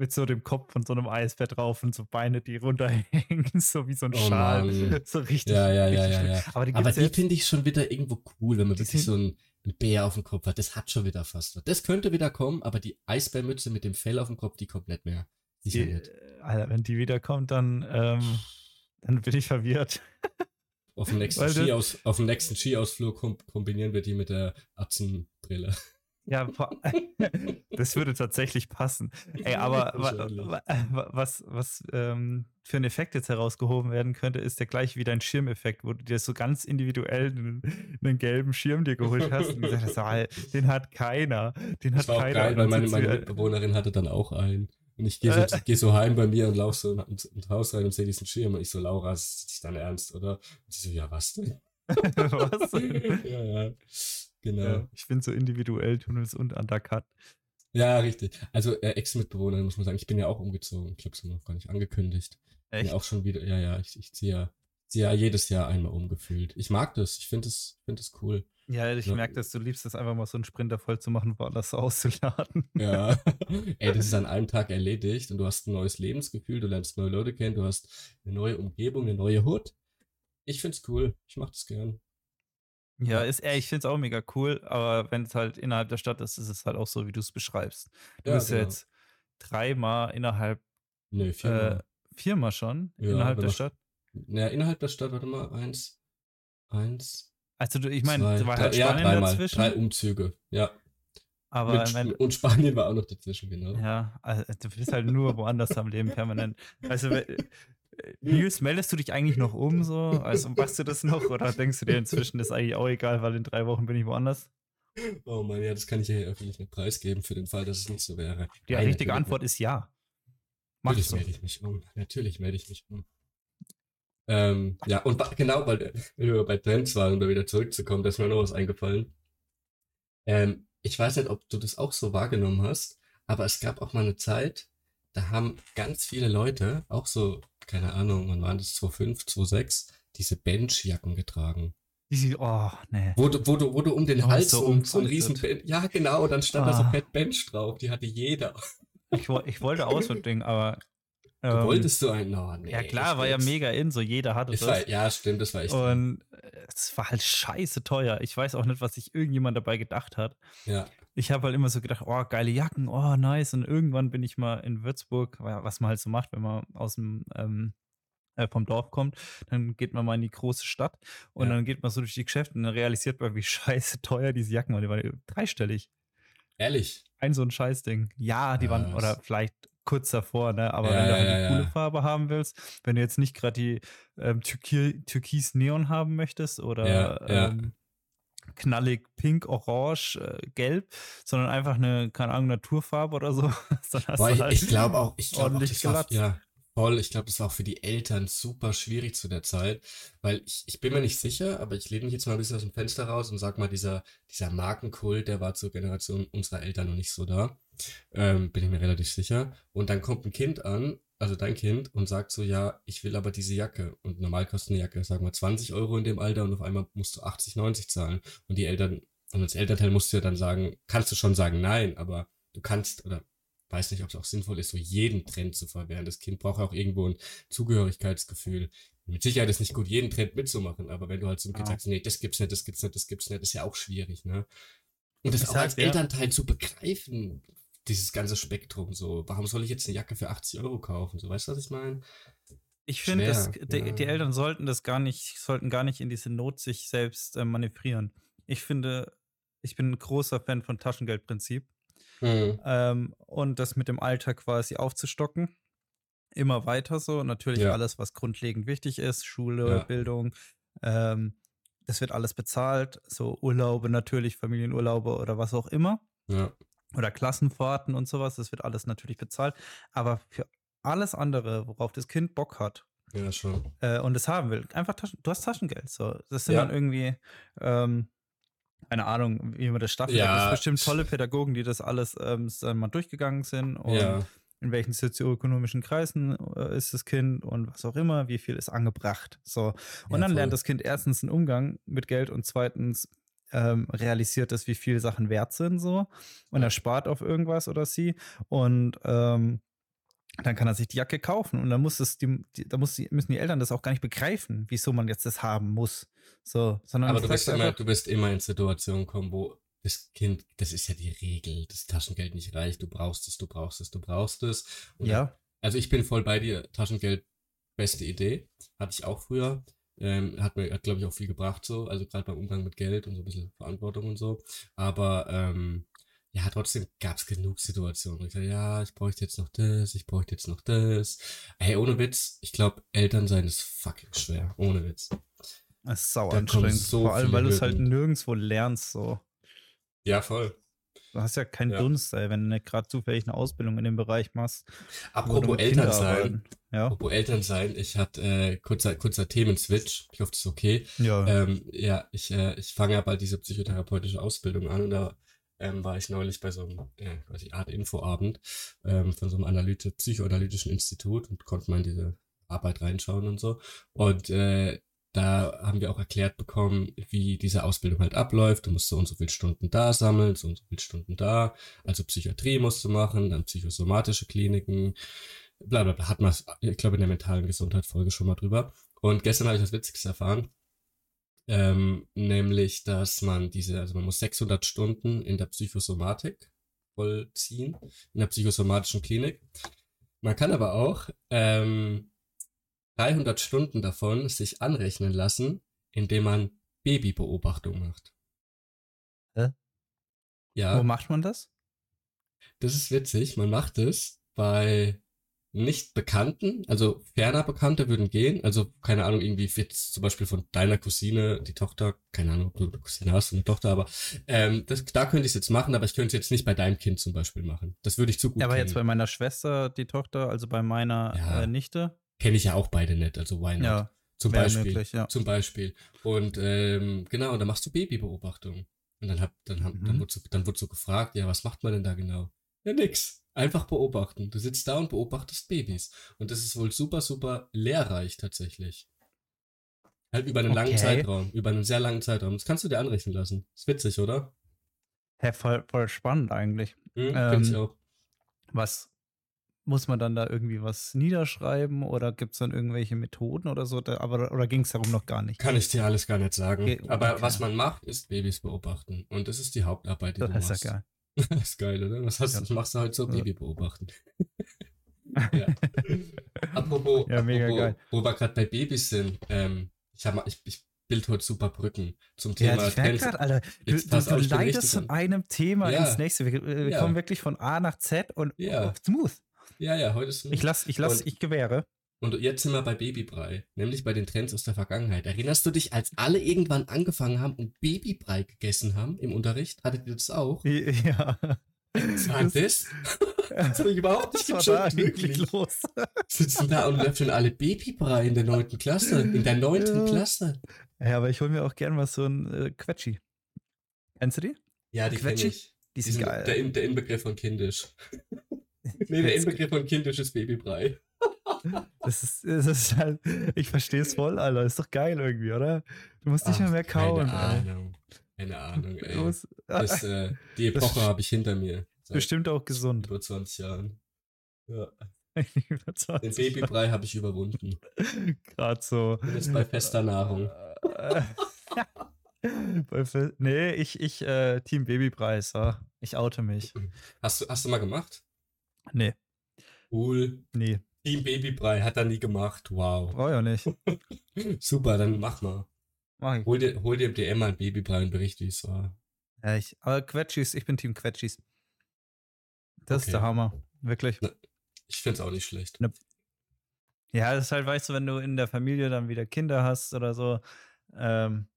mit so dem Kopf von so einem Eisbär drauf und so Beine, die runterhängen, [laughs] so wie so ein Oh Schal. Mann. So richtig. Ja, ja, ja, ja, ja. Aber die die finde ich schon wieder irgendwo cool, wenn man wirklich so einen, Bär auf dem Kopf hat. Das hat schon wieder fast was. Das könnte wieder kommen, aber die Eisbärmütze mit dem Fell auf dem Kopf, die kommt nicht mehr. Sicher Die, nicht. äh, Alter, wenn die wiederkommt, dann, ähm, dann bin ich verwirrt. Auf dem nächsten, Skiaus, auf dem nächsten Skiausflug kom kombinieren wir die mit der Atzenbrille. Ja, [laughs] das würde tatsächlich passen. Ey, aber was, was ähm, für ein Effekt jetzt herausgehoben werden könnte, ist der gleich wie dein Schirmeffekt, wo du dir so ganz individuell einen, einen gelben Schirm dir geholt hast und gesagt hast, ah, den hat keiner. Den hat Das war auch keiner. geil, weil meine, meine Mitbewohnerin hatte dann auch einen. Und ich gehe so, Äh. geh so heim bei mir und laufe so ins, ins Haus rein und sehe diesen Schirm. Und ich so, Laura, ist das dein Ernst, oder? Und sie so, ja, was denn? [laughs] was? [laughs] ja, ja. Genau. Ja, Ja, ich bin so individuell, Tunnels und Undercut. richtig. Also äh, Ex-Mitbewohnerin, muss man sagen. Ich bin ja auch umgezogen. Ich glaube, es noch gar nicht angekündigt. Bin Echt? ja auch schon wieder, ja, ja, ich, ich ziehe ja, ziehe ja jedes Jahr einmal umgefühlt. Ich mag das. Ich finde es find es cool. Ja, ich Ja. merke, dass du liebst es einfach mal so einen Sprinter voll zu machen, woanders [laughs] auszuladen. Ja. [laughs] Ey, das ist an einem Tag erledigt und du hast ein neues Lebensgefühl, du lernst neue Leute kennen, du hast eine neue Umgebung, eine neue Hut. Ich find's cool. Ich mach das gern. Ja, ist, ey, ich finde es auch mega cool, aber wenn es halt innerhalb der Stadt ist, ist es halt auch so, wie du es beschreibst. Du Ja, bist ja genau. jetzt dreimal innerhalb, Nö, äh, viermal. viermal schon Ja, innerhalb der Stadt. naja, innerhalb der Stadt, warte mal, eins, eins, Also du, ich meine, war drei, halt ja, Spanien dreimal, dazwischen, drei Umzüge. Ja, aber Mit, mein, und Spanien war auch noch dazwischen, genau. ja, also, du bist halt nur woanders am Leben permanent. Also, äh, Nils, meldest du dich eigentlich noch um so? Also machst du das noch oder denkst du dir inzwischen, ist eigentlich auch egal, weil in drei Wochen bin ich woanders? Oh Mann, ja, das kann ich ja hier öffentlich nicht preisgeben für den Fall, dass es nicht so wäre. Die Nein, richtige Antwort ist ja. Mach Natürlich melde ich mich um. Natürlich melde ich mich um. Ähm, ja, und genau, weil äh, wir bei Trends waren, um da wieder zurückzukommen, da ist mir noch was eingefallen. Ähm, ich weiß nicht, ob du das auch so wahrgenommen hast, aber es gab auch mal eine Zeit, da haben ganz viele Leute, auch so, keine Ahnung, wann waren das, 2005, 2006, diese Benchjacken getragen. Die, oh, nee. Wo du, wo wo du um den Oh, Hals so so, so ein riesen Ben- Ja, genau, dann stand da so Ah. Fett Bench drauf. Die hatte jeder. Ich, ich wollte auch so ein Ding, aber. Du ähm, wolltest so einen? Oh, nee. Ja, klar, war ja mega in, so jeder hatte Ich das. war, ja, stimmt, das war echt. Und äh, es war halt scheiße teuer. Ich weiß auch nicht, was sich irgendjemand dabei gedacht hat. ja. Ich habe halt immer so gedacht, oh, geile Jacken, oh, nice. Und irgendwann bin ich mal in Würzburg, wa- was man halt so macht, wenn man aus dem ähm, äh, vom Dorf kommt, dann geht man mal in die große Stadt und Ja. dann geht man so durch die Geschäfte und dann realisiert man, wie [laughs] scheiße teuer diese Jacken waren. Die waren dreistellig. Ehrlich. Ein so ein Scheißding. Ja, die waren, Was? oder vielleicht kurz davor, ne? Aber Ja, wenn du halt ja, coole ja. Farbe haben willst, wenn du jetzt nicht gerade die ähm, Türki Türkis Neon haben möchtest oder. Ähm, knallig pink, orange, äh, gelb, sondern einfach eine, keine Ahnung, Naturfarbe oder so, [laughs] dann hast Boah, du ich, halt ich glaube auch, ich glaube auch, ordentlich das war, ja, voll. Ich glaube, das war auch für die Eltern super schwierig zu der Zeit, weil ich, ich bin mir nicht sicher, aber ich lehne mich jetzt mal ein bisschen aus dem Fenster raus und sag mal, dieser, dieser Markenkult, der war zur Generation unserer Eltern noch nicht so da. Ähm, bin ich mir relativ sicher. Und dann kommt ein Kind an, also dein Kind, und sagt so, ja, ich will aber diese Jacke. Und normal kostet eine Jacke, sagen wir, 20 Euro in dem Alter und auf einmal musst du 80, 90 zahlen. Und die Eltern, und als Elternteil musst du ja dann sagen, kannst du schon sagen nein, aber du kannst oder weiß nicht, ob es auch sinnvoll ist, so jeden Trend zu verwehren. Das Kind braucht auch irgendwo ein Zugehörigkeitsgefühl. Mit Sicherheit ist nicht gut, jeden Trend mitzumachen, aber wenn du halt zum Kind Ja. sagst, nee, das gibt's nicht, das gibt's nicht, das gibt's nicht, ist ja auch schwierig, ne? Und das Ich auch sag als dir- Elternteil zu begreifen, dieses ganze Spektrum so. Warum soll ich jetzt eine Jacke für 80 Euro kaufen? So, weißt du, was ich meine? Ich finde, Schwer, die, ja. die Eltern sollten das gar nicht, sollten gar nicht in diese Not sich selbst äh, manövrieren. Ich finde, ich bin ein großer Fan von Taschengeldprinzip. Hm. ähm, und das mit dem Alter quasi aufzustocken. Immer weiter so. Natürlich Ja. alles, was grundlegend wichtig ist, Schule, Ja. Bildung, ähm, das wird alles bezahlt. So Urlaube natürlich, Familienurlaube oder was auch immer. Ja. Oder Klassenfahrten und sowas, das wird alles natürlich bezahlt. Aber für alles andere, worauf das Kind Bock hat Ja, schon. äh, und es haben will, einfach Taschen, du hast Taschengeld. So. Das sind Ja. dann irgendwie, ähm, keine Ahnung, wie man das staffelt. Da Ja. gibt es bestimmt tolle Pädagogen, die das alles ähm, äh, mal durchgegangen sind und Ja. in welchen sozioökonomischen Kreisen äh, ist das Kind und was auch immer, wie viel ist angebracht. So. Und Ja, dann lernt das Kind erstens einen Umgang mit Geld und zweitens ähm, realisiert es, wie viel Sachen wert sind so und er spart auf irgendwas oder sie und ähm, dann kann er sich die Jacke kaufen und dann muss es die, die da muss die, müssen die Eltern das auch gar nicht begreifen, wieso man jetzt das haben muss. So, sondern Aber du wirst, immer, du wirst immer in Situationen kommen, wo das Kind, das ist ja die Regel, das Taschengeld nicht reicht, du brauchst es, du brauchst es, du brauchst es. Und ja, Also ich bin voll bei dir. Taschengeld, beste Idee. Hatte ich auch früher. Ähm, hat mir, hat, glaube ich, auch viel gebracht so. Also gerade beim Umgang mit Geld und so ein bisschen Verantwortung und so. Aber ähm, ja, trotzdem gab es genug Situationen. wo Ich dachte, ja, ich bräuchte jetzt noch das, ich bräuchte jetzt noch das. Hey, ohne Witz, ich glaube, Eltern sein ist fucking schwer. Ohne Witz. Das ist sau da kommen anstrengend. so Vor allem, weil du es halt nirgendwo lernst. So. Ja, voll. Du hast ja keinen Ja. Dunst, ey, wenn du gerade zufällig eine Ausbildung in dem Bereich machst. Apropos Eltern sein. Ja. Apropos Eltern sein. Ich hatte äh, kurzer, kurzer Themenswitch. Ich hoffe, das ist okay. Ja. Ähm, ja, ich, äh, ich fange ja bald diese psychotherapeutische Ausbildung an und da ähm, war ich neulich bei so einem äh, quasi Art Infoabend ähm, von so einem Analyte, psychoanalytischen Institut und konnte mal in diese Arbeit reinschauen und so. Und äh, da haben wir auch erklärt bekommen, wie diese Ausbildung halt abläuft. Du musst so und so viele Stunden da sammeln, so und so viele Stunden da. Also Psychiatrie musst du machen, dann psychosomatische Kliniken, bla bla bla. Hat man, ich glaube, in der mentalen Gesundheit-Folge schon mal drüber. Und gestern habe ich das Witziges erfahren. Ähm, nämlich, dass man diese, also man muss 600 Stunden in der Psychosomatik vollziehen, in der psychosomatischen Klinik. Man kann aber auch ähm, 300 Stunden davon sich anrechnen lassen, indem man Babybeobachtung macht. Hä? Ja. Wo macht man das? Das ist witzig. Man macht es bei nicht Bekannten, also ferner Bekannte würden gehen. Also, keine Ahnung, irgendwie jetzt zum Beispiel von deiner Cousine, die Tochter, keine Ahnung, ob du eine Cousine hast, eine Tochter, aber ähm, das, da könnte ich es jetzt machen, aber ich könnte es jetzt nicht bei deinem Kind zum Beispiel machen. Das würde ich zu gut Ja, aber kennen. jetzt bei meiner Schwester, die Tochter, also bei meiner Ja. äh, Nichte. Kenne ich ja auch beide nicht, also why not? Ja, zum Beispiel. möglich, ja. Zum Beispiel. Und ähm, genau, und dann machst du Babybeobachtung. Und dann hab, dann hab, dann Mhm. wurde so, dann wurde so gefragt, ja, was macht man denn da genau? Ja, nix. Einfach beobachten. Du sitzt da und beobachtest Babys. Und das ist wohl super, super lehrreich tatsächlich. Halt über einen langen Okay. Zeitraum, über einen sehr langen Zeitraum. Das kannst du dir anrechnen lassen. Ist witzig, oder? Hä, voll, voll spannend eigentlich. Hm, Ähm, ich auch. Was muss man dann da irgendwie was niederschreiben oder gibt es dann irgendwelche Methoden oder so? Da, aber, oder ging es darum noch gar nicht? Kann ich dir alles gar nicht sagen. Okay, Aber okay. was man macht, ist Babys beobachten. Und das ist die Hauptarbeit, die du Das machst. ist ja geil. [laughs] Das ist geil, oder? Was, hast, Ja. machst du halt so? Ja. Baby beobachten. [laughs] ja. Apropos, Ja, mega apropos geil. wo wir gerade bei Babys sind, ähm, ich, hab, ich, ich bild heute super Brücken zum Ja, Thema ich merke gerade, Alter, du, du, du leitest von einem Thema Ja. ins nächste. Wir, wir Ja. kommen wirklich von A nach Z und Ja. smooth. Ja, ja, heute ist Ich lass, ich lass, Und- ich gewähre. Und jetzt sind wir bei Babybrei, nämlich bei den Trends aus der Vergangenheit. Erinnerst du dich, als alle irgendwann angefangen haben und Babybrei gegessen haben im Unterricht? Hattet ihr das auch? Ja. War das? Das hab ich überhaupt nicht eigentlich wirklich. los? Sitzen da und löffeln alle Babybrei in der neunten Klasse. In der neunten Ja. Klasse. Ja, aber ich hole mir auch gern mal so ein äh, Quetschi. Kennst du die? Ja, die Quetschi? Die sind geil. der, der Inbegriff von kindisch. [laughs] nee, der Inbegriff von kindisch ist Babybrei. [laughs] Das ist, das ist halt, ich verstehe es voll, Alter. Ist doch geil irgendwie, oder? Du musst nicht mehr mehr kauen. Keine. Ahnung. Keine Ahnung, Du ey. musst- Das, äh, die Epoche habe ich hinter mir. Bestimmt auch gesund. über 20 Jahren. Ja. [laughs] Über 20 Den Babybrei habe ich überwunden. Gerade so. Bin jetzt bei fester Nahrung. Nee, ich, ich, äh, Team Babypreis, ja. Ich oute mich. Hast du, hast du mal gemacht? Nee, Cool. nee, Team Babybrei hat er nie gemacht. Wow. ich auch nicht. [laughs] Super, dann mach mal. Mach ich. Hol dir, hol dir im DM mal einen Babybrei und bericht, wie es war. Ja, ich. Aber Quetschis, ich bin Team Quetschis. Das ist Okay. der Hammer. Wirklich. Ich finde es auch nicht schlecht. Ja, das ist halt, weißt du, wenn du in der Familie dann wieder Kinder hast oder so, ähm,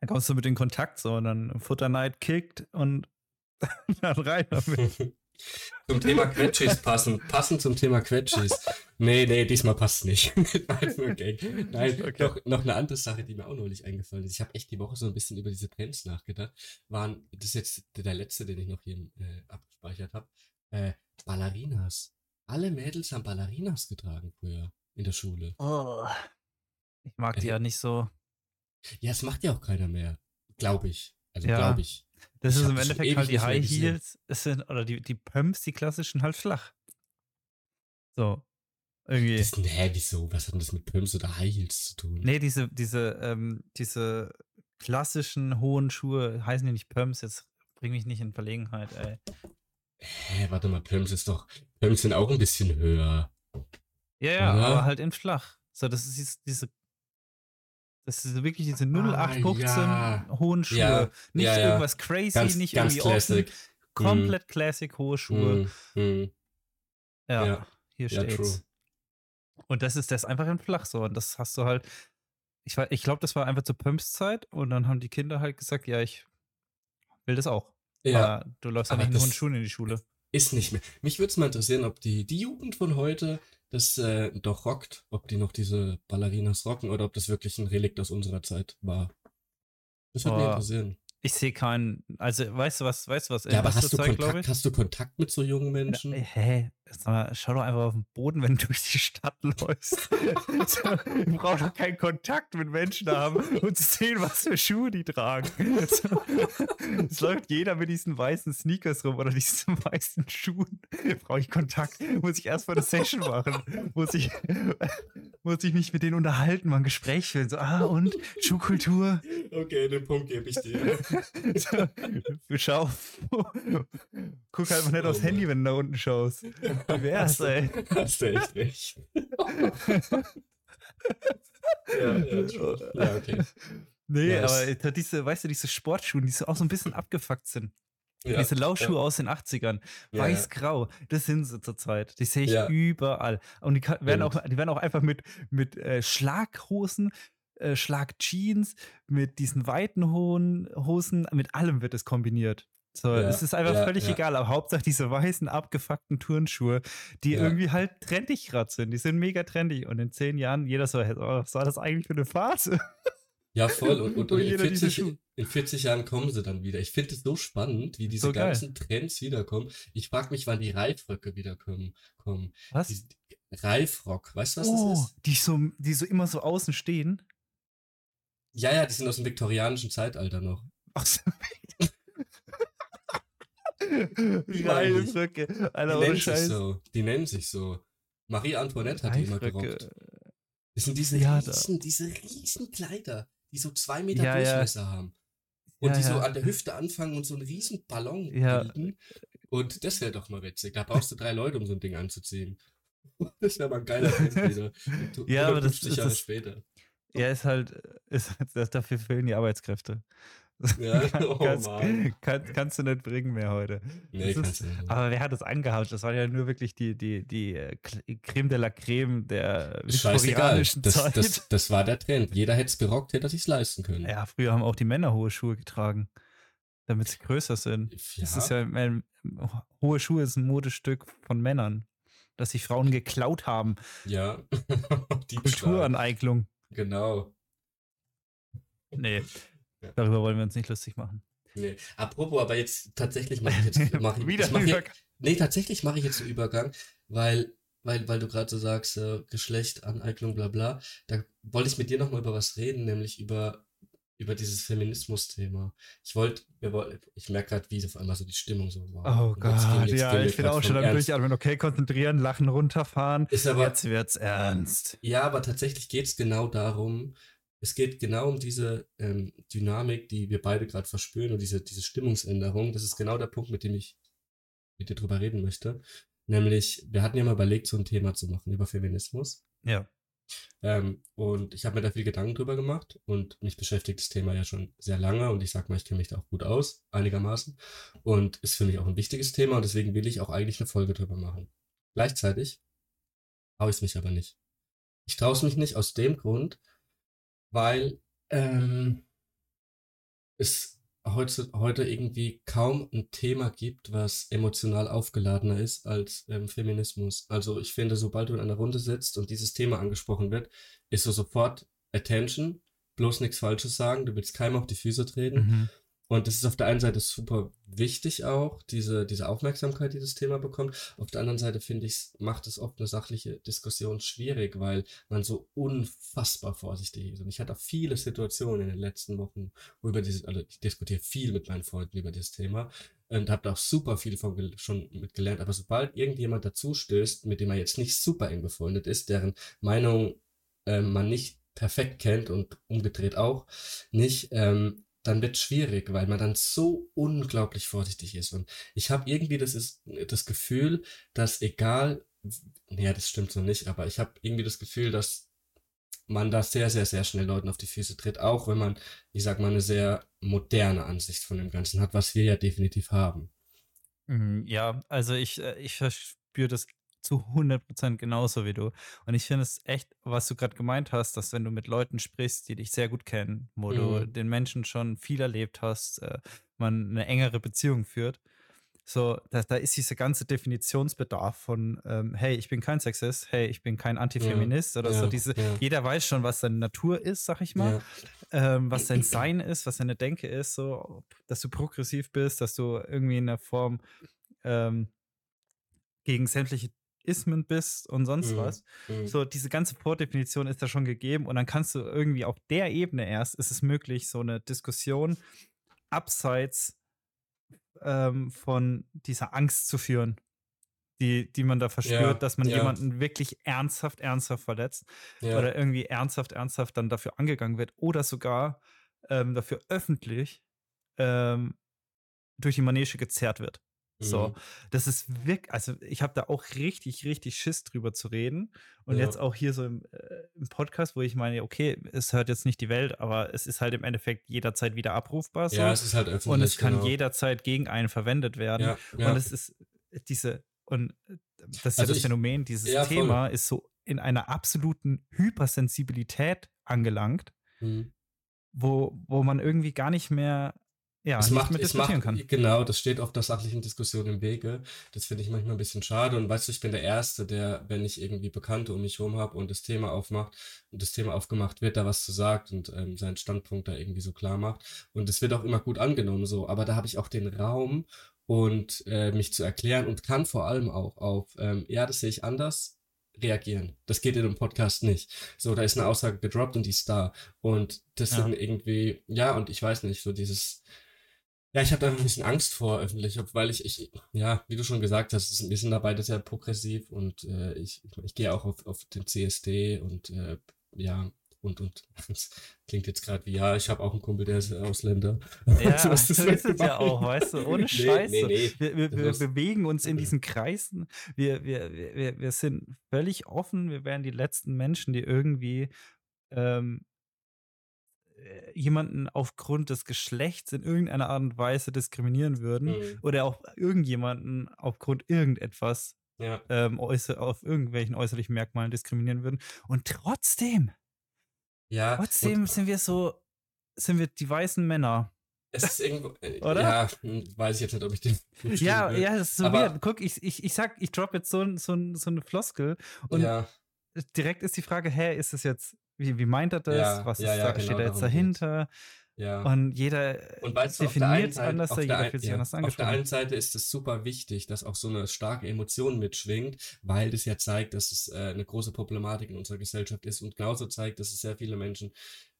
dann kommst du mit in Kontakt so und dann Futterneid kickt und [laughs] dann rein damit. [laughs] [laughs] zum Thema Quetschis passen. Passend zum Thema Quetschis. Nee, nee, diesmal passt nicht. Nein, nur Gag. Nein, Okay. doch, noch eine andere Sache, die mir auch neulich eingefallen ist. Ich habe echt die Woche so ein bisschen über diese Trends nachgedacht. Waren, das ist jetzt der letzte, den ich noch hier äh, abgespeichert habe. Äh, Ballerinas. Alle Mädels haben Ballerinas getragen früher in der Schule. Oh. Ich mag die ja nicht so. Ja, es macht ja auch keiner mehr. Glaube ich. Also Ja. glaube ich. Das Ich ist im Endeffekt halt die High. Heels, sind, oder die, die Pumps, die klassischen halt flach. So. Irgendwie. Das, nee, wieso? Was hat denn das mit Pumps oder High Heels zu tun? Nee, diese, diese, ähm, diese klassischen hohen Schuhe heißen die nicht Pumps, jetzt bring mich nicht in Verlegenheit, ey. Hä, warte mal, Pumps ist doch. Pumps sind auch ein bisschen höher. Ja, ja, Oder? aber halt in flach. So, das ist dies- diese. Das ist wirklich diese 0815 ja. hohen Schuhe. Ja, Nicht ja, irgendwas crazy, Ganz, nicht ganz irgendwie classic. offen. Komplett classic hohe Schuhe. Mm, mm. Ja, hier steht's. Und das ist das einfach in flach so. Und das hast du halt. Ich, war- ich glaube, das war einfach zur Pumps-Zeit und dann haben die Kinder halt gesagt, ja, ich will das auch. Ja, Aber du läufst ja nicht in das- hohen Schuhen in die Schule. ist nicht mehr. Mich würde es mal interessieren, ob die, die Jugend von heute das äh, doch rockt, ob die noch diese Ballerinas rocken oder ob das wirklich ein Relikt aus unserer Zeit war. Das würde mich interessieren. Ich sehe keinen. Also, weißt du was, weißt du was? Ja, aber hast du, Zeit, Kontakt, hast du Kontakt mit so jungen Menschen? Ey, Hä? Mal, schau doch einfach auf den Boden, wenn du durch die Stadt [laughs] läufst. du brauchst doch keinen Kontakt mit Menschen haben und zu sehen, was für Schuhe die tragen. Es läuft jeder mit diesen weißen Sneakers rum oder diesen [laughs] weißen Schuhen. Brauche ich Kontakt? Muss ich erstmal eine Session machen? Muss ich, muss ich mich mit denen unterhalten, mal ein Gespräch führen? So, ah, und Schuhkultur? Okay, den Punkt gebe ich dir. [laughs] So, Schau. Guck halt mal nicht Oh aufs Handy, wenn du da unten schaust. Wär's, ey? Hast du echt recht. ja, ja, ja, okay. Nee, Nice. aber diese, weißt du, diese Sportschuhe, die so auch so ein bisschen abgefuckt sind. Ja, diese Laufschuhe aus den 80ern. Ja, Weiß-grau. Das sind sie zurzeit. Die sehe ich Ja. überall. Und die, kann, werden auch, Stimmt. die werden auch einfach mit, mit äh, Schlaghosen, äh, Schlagjeans, mit diesen weiten hohen Hosen, mit allem wird es kombiniert. So, Ja, es ist einfach ja, völlig ja. egal, aber Hauptsache diese weißen, abgefuckten Turnschuhe, die irgendwie halt trendig gerade sind. Die sind mega trendig. Und in zehn Jahren jeder so, oh, was war das eigentlich für eine Phase? Ja, voll. Und, und, und in, jeder diese 40, Schuhe- in 40 Jahren kommen sie dann wieder. Ich finde es so spannend, wie diese So ganzen Trends wiederkommen. Ich frage mich, wann die Reifröcke wiederkommen. Kommen. Was? Die, Reifrock, weißt du, was oh, das ist? die so, die so immer so außen stehen. Ja, ja, die sind aus dem viktorianischen Zeitalter noch. Ach so. Reifröcke. Alter, die nennen Scheiß. sich so. Die nennen sich so. Marie Antoinette hat die immer gerockt. Das sind diese ja, riesen, diese riesen Kleider, die so zwei Meter ja, Durchmesser ja. haben. Und die so an der Hüfte anfangen und so einen riesen Ballon bilden. Und das wäre doch mal witzig. Da brauchst du drei Leute, um so ein Ding anzuziehen. [laughs] Das wäre mal ein geiler Film ja, aber das, Jahre das, später. Ja, ist halt, ist, [laughs] das, dafür fehlen die Arbeitskräfte. Ja, [laughs] oh kannst, kann, kannst, du nicht bringen mehr heute. Nee, ist, aber wer hat das angehaut? Das war ja nur wirklich die, die, die äh, Creme de la Creme der viktorianischen das, Zeit. Das, das war der Trend. Jeder hätte es gerockt, hätte sich leisten können. Ja, früher haben auch die Männer hohe Schuhe getragen, damit sie größer sind. Ja. Das ist ja, mein, hohe Schuhe ist ein Modestück von Männern, das sich Frauen geklaut haben. Ja. [laughs] Kulturaneignung. Genau. Nee. Ja. Darüber wollen wir uns nicht lustig machen. Nee. Apropos, aber jetzt tatsächlich mache ich jetzt [laughs] mach ich, Wieder ich mach jetzt, Nee, tatsächlich mache ich jetzt einen Übergang, weil, weil, weil du gerade so sagst, äh, Geschlecht, Aneignung, bla bla. Da wollte ich mit dir nochmal über was reden, nämlich über, über dieses Feminismus-Thema. Ich wollte, ich merke gerade, wie auf einmal so die Stimmung so war. Oh Gott, ja, ich bin auch schon am Durchatmen. Okay, konzentrieren, lachen, runterfahren. Ist aber, jetzt wird's ernst. Ja, aber tatsächlich geht es genau darum, es geht genau um diese ähm, Dynamik, die wir beide gerade verspüren und diese, diese Stimmungsänderung. Das ist genau der Punkt, mit dem ich mit dir drüber reden möchte. Nämlich, wir hatten ja mal überlegt, so ein Thema zu machen über Feminismus. Ja. Ähm, und ich habe mir da viel Gedanken drüber gemacht und mich beschäftigt das Thema ja schon sehr lange und ich sag mal, ich kenne mich da auch gut aus, einigermaßen. Und ist für mich auch ein wichtiges Thema und deswegen will ich auch eigentlich eine Folge drüber machen. Gleichzeitig traue ich es mich aber nicht. Ich traue es mich nicht aus dem Grund, weil ähm, es heute, heute irgendwie kaum ein Thema gibt, was emotional aufgeladener ist als ähm, Feminismus. Also ich finde, sobald du in einer Runde sitzt und dieses Thema angesprochen wird, ist so sofort Attention, bloß nichts Falsches sagen, du willst keinem auf die Füße treten. Mhm. Und das ist auf der einen Seite super wichtig auch, diese, diese Aufmerksamkeit, die das Thema bekommt. Auf der anderen Seite finde ich, macht es oft eine sachliche Diskussion schwierig, weil man so unfassbar vorsichtig ist. Und ich hatte auch viele Situationen in den letzten Wochen, wo über dieses, also ich diskutiere viel mit meinen Freunden über dieses Thema und habe da auch super viel von schon mitgelernt. Aber sobald irgendjemand dazu stößt, mit dem man jetzt nicht super eng befreundet ist, deren Meinung äh, man nicht perfekt kennt und umgedreht auch nicht, ähm, dann wird es schwierig, weil man dann so unglaublich vorsichtig ist. Und ich habe irgendwie das, ist, das Gefühl, dass egal, naja, das stimmt so nicht, aber ich habe irgendwie das Gefühl, dass man da sehr, sehr, sehr schnell Leuten auf die Füße tritt, auch wenn man, ich sag mal, eine sehr moderne Ansicht von dem Ganzen hat, was wir ja definitiv haben. Mhm, ja, also ich, äh, ich verspüre das zu 100% genauso wie du. Und ich finde es echt, was du gerade gemeint hast, dass wenn du mit Leuten sprichst, die dich sehr gut kennen, wo mhm. du den Menschen schon viel erlebt hast, äh, man eine engere Beziehung führt, so, da, da ist dieser ganze Definitionsbedarf von, ähm, hey, ich bin kein Sexist, hey, ich bin kein Antifeminist ja, oder ja, so. Diese, ja. Jeder weiß schon, was seine Natur ist, sag ich mal, ähm, was sein Sein ist, was seine Denke ist, so, dass du progressiv bist, dass du irgendwie in der Form ähm, gegen sämtliche Ismen bist und sonst mhm. was. Mhm. So, diese ganze Vordefinition ist da schon gegeben und dann kannst du irgendwie auf der Ebene erst, ist es möglich, so eine Diskussion abseits ähm, von dieser Angst zu führen, die, die man da verspürt, ja, dass man ja. jemanden wirklich ernsthaft, ernsthaft verletzt ja. oder irgendwie ernsthaft, ernsthaft dann dafür angegangen wird oder sogar ähm, dafür öffentlich ähm, durch die Manege gezerrt wird. So, mhm. das ist wirklich, also ich habe da auch richtig, richtig Schiss drüber zu reden. Und ja. jetzt auch hier so im, äh, im, Podcast, wo ich meine, okay, es hört jetzt nicht die Welt, aber es ist halt im Endeffekt jederzeit wieder abrufbar. So. Ja, es ist halt öffentlich. Und es kann genau. jederzeit gegen einen verwendet werden. Ja, ja. Und es ist diese, und das ist also ja das ich, Phänomen, dieses Thema voll. ist so in einer absoluten Hypersensibilität angelangt, mhm. wo, wo man irgendwie gar nicht mehr ja, es macht, es macht, kann. Genau, das steht auf der sachlichen Diskussion im Wege. Das finde ich manchmal ein bisschen schade. Und weißt du, ich bin der Erste, der, wenn ich irgendwie Bekannte um mich herum habe und das Thema aufmacht und das Thema aufgemacht wird, da was zu sagt und ähm, seinen Standpunkt da irgendwie so klar macht. Und es wird auch immer gut angenommen so. Aber da habe ich auch den Raum und äh, mich zu erklären und kann vor allem auch auf, ähm, ja, das sehe ich anders reagieren. Das geht in einem Podcast nicht. So, da ist eine Aussage gedroppt und die ist da. Und das ja. sind irgendwie, ja, und ich weiß nicht, so dieses, ja, ich habe da ein bisschen Angst vor öffentlich, weil ich, ich, ja, wie du schon gesagt hast, wir sind da beide sehr progressiv und äh, ich, ich, gehe auch auf, auf den CSD und äh, ja, und, und [laughs] das klingt jetzt gerade wie, ja, ich habe auch einen Kumpel, der ist Ausländer. [laughs] Ja, so ist, so ist es ja auch, weißt du, [laughs] ohne Scheiße. Nee, nee, wir, wir, wir bewegen uns in diesen Kreisen. Wir, wir, wir, wir sind völlig offen. Wir wären die letzten Menschen, die irgendwie ähm, äh, jemanden aufgrund des Geschlechts in irgendeiner Art und Weise diskriminieren würden mhm. oder auch irgendjemanden aufgrund irgendetwas ja. ähm, auf irgendwelchen äußerlichen Merkmalen diskriminieren würden. Und trotzdem ja. Trotzdem sind wir so, sind wir die weißen Männer. Es ist irgendwo, äh, [laughs] Oder? Ja, hm, weiß ich jetzt nicht, ob ich den. [laughs] Ja, will. ja, das ist so Aber, weird. Guck, ich, ich, ich sag, ich drop jetzt so, so, so eine Floskel und ja. direkt ist die Frage, hä, ist das jetzt, wie, wie meint er das? Ja, Was ist ja, da, genau, steht da jetzt dahinter? Ja. Und jeder und weißt du, definiert es anders, jeder fühlt sich anders angesprochen. Auf der einen Seite ist es super wichtig, dass auch so eine starke Emotion mitschwingt, weil das ja zeigt, dass es äh, eine große Problematik in unserer Gesellschaft ist und genauso zeigt, dass es sehr viele Menschen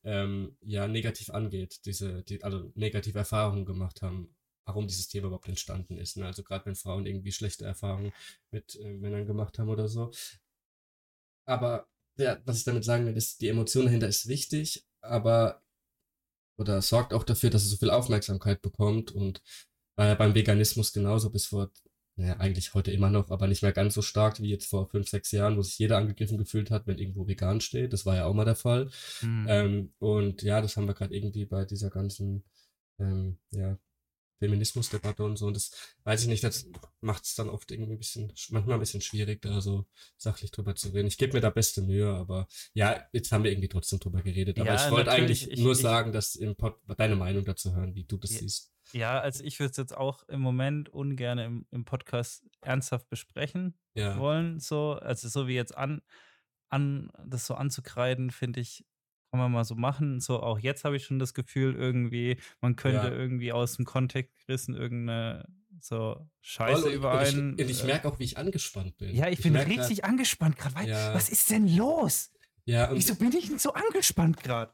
ähm, ja negativ angeht, diese, die, also negative Erfahrungen gemacht haben, warum dieses Thema überhaupt entstanden ist. Ne? Also gerade wenn Frauen irgendwie schlechte Erfahrungen mit äh, Männern gemacht haben oder so. Aber ja, was ich damit sagen will, ist, die Emotion dahinter ist wichtig, aber oder sorgt auch dafür, dass es so viel Aufmerksamkeit bekommt und war ja beim Veganismus genauso bis vor, naja, eigentlich heute immer noch, aber nicht mehr ganz so stark wie jetzt vor fünf, sechs Jahren, wo sich jeder angegriffen gefühlt hat, wenn irgendwo vegan steht. Das war ja auch mal der Fall. Mhm. Ähm, und ja, das haben wir gerade irgendwie bei dieser ganzen ähm, ja, Feminismusdebatte und so. Und das weiß ich nicht, das macht es dann oft irgendwie ein bisschen, manchmal ein bisschen schwierig, da so sachlich drüber zu reden. Ich gebe mir da beste Mühe, aber ja, jetzt haben wir irgendwie trotzdem drüber geredet. Aber ja, ich wollte eigentlich ich, nur ich, sagen, dass im Pod deine Meinung dazu hören, wie du das ja, siehst. Ja, also ich würde es jetzt auch im Moment ungern im, im Podcast ernsthaft besprechen ja. wollen. So, also so wie jetzt an, an das so anzukreiden, finde ich kann man mal so machen. So auch jetzt habe ich schon das Gefühl, irgendwie, man könnte ja. irgendwie aus dem Kontext gerissen irgendeine so Scheiße Voll, über einen. Und ich, ich äh merke auch, wie ich angespannt bin. Ja, ich, ich bin richtig grad, angespannt gerade. Ja. Was ist denn los? Ja, Wieso bin ich denn so angespannt gerade?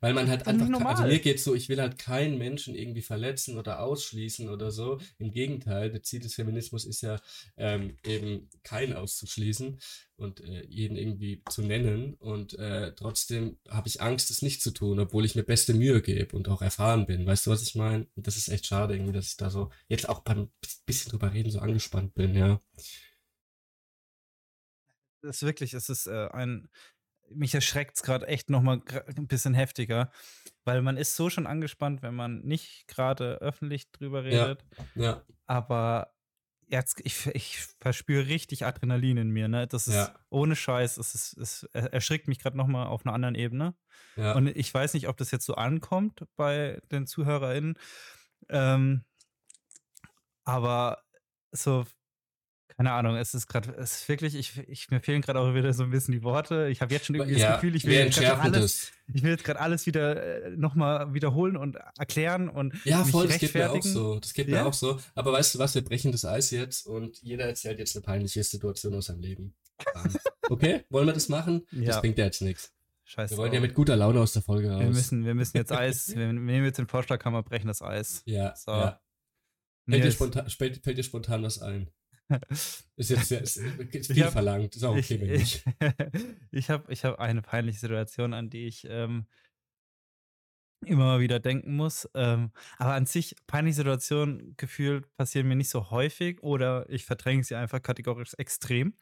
Weil man halt einfach, also mir geht's so, ich will halt keinen Menschen irgendwie verletzen oder ausschließen oder so. Im Gegenteil, das Ziel des Feminismus ist ja ähm, eben keinen auszuschließen und äh, jeden irgendwie zu nennen. Und äh, trotzdem habe ich Angst, es nicht zu tun, obwohl ich mir beste Mühe gebe und auch erfahren bin. Weißt du, was ich meine? Das ist echt schade irgendwie, dass ich da so jetzt auch beim bisschen drüber reden so angespannt bin, ja. Das ist wirklich, es ist äh, ein mich erschreckt es gerade echt nochmal ein bisschen heftiger, weil man ist so schon angespannt, wenn man nicht gerade öffentlich drüber redet. Ja. ja. Aber jetzt, ich, ich verspüre richtig Adrenalin in mir, ne? Das ist ja. ohne Scheiß, es, ist, es erschrickt mich gerade nochmal auf einer anderen Ebene. Ja. Und ich weiß nicht, ob das jetzt so ankommt bei den ZuhörerInnen. Ähm, aber so keine Ahnung, es ist gerade, es ist wirklich, ich, ich, mir fehlen gerade auch wieder so ein bisschen die Worte. Ich habe jetzt schon irgendwie ja, das Gefühl, ich will jetzt alles, ich will jetzt gerade alles wieder äh, nochmal wiederholen und erklären und ja, voll, das geht mir auch so. Das geht ja? mir auch so. Aber weißt du was, wir brechen das Eis jetzt und jeder erzählt jetzt eine peinliche Situation aus seinem Leben. okay, wollen wir das machen? Ja. Das bringt ja jetzt nichts. Scheiße. Wir wollen ja mit guter Laune aus der Folge raus. Wir müssen, wir müssen jetzt Eis, wir, [laughs] wir nehmen jetzt den Vorschlag, kann man brechen das Eis. Ja. So. ja. Fällt, dir spontan, fällt, fällt dir spontan was ein? Ist jetzt sehr, ist viel hab, verlangt. Ist auch okay, ich, wenn nicht. ich [laughs] habe ich hab eine peinliche Situation, an die ich ähm, immer mal wieder denken muss. Ähm, aber an sich, peinliche Situationen gefühlt passieren mir nicht so häufig oder ich verdränge sie einfach kategorisch extrem.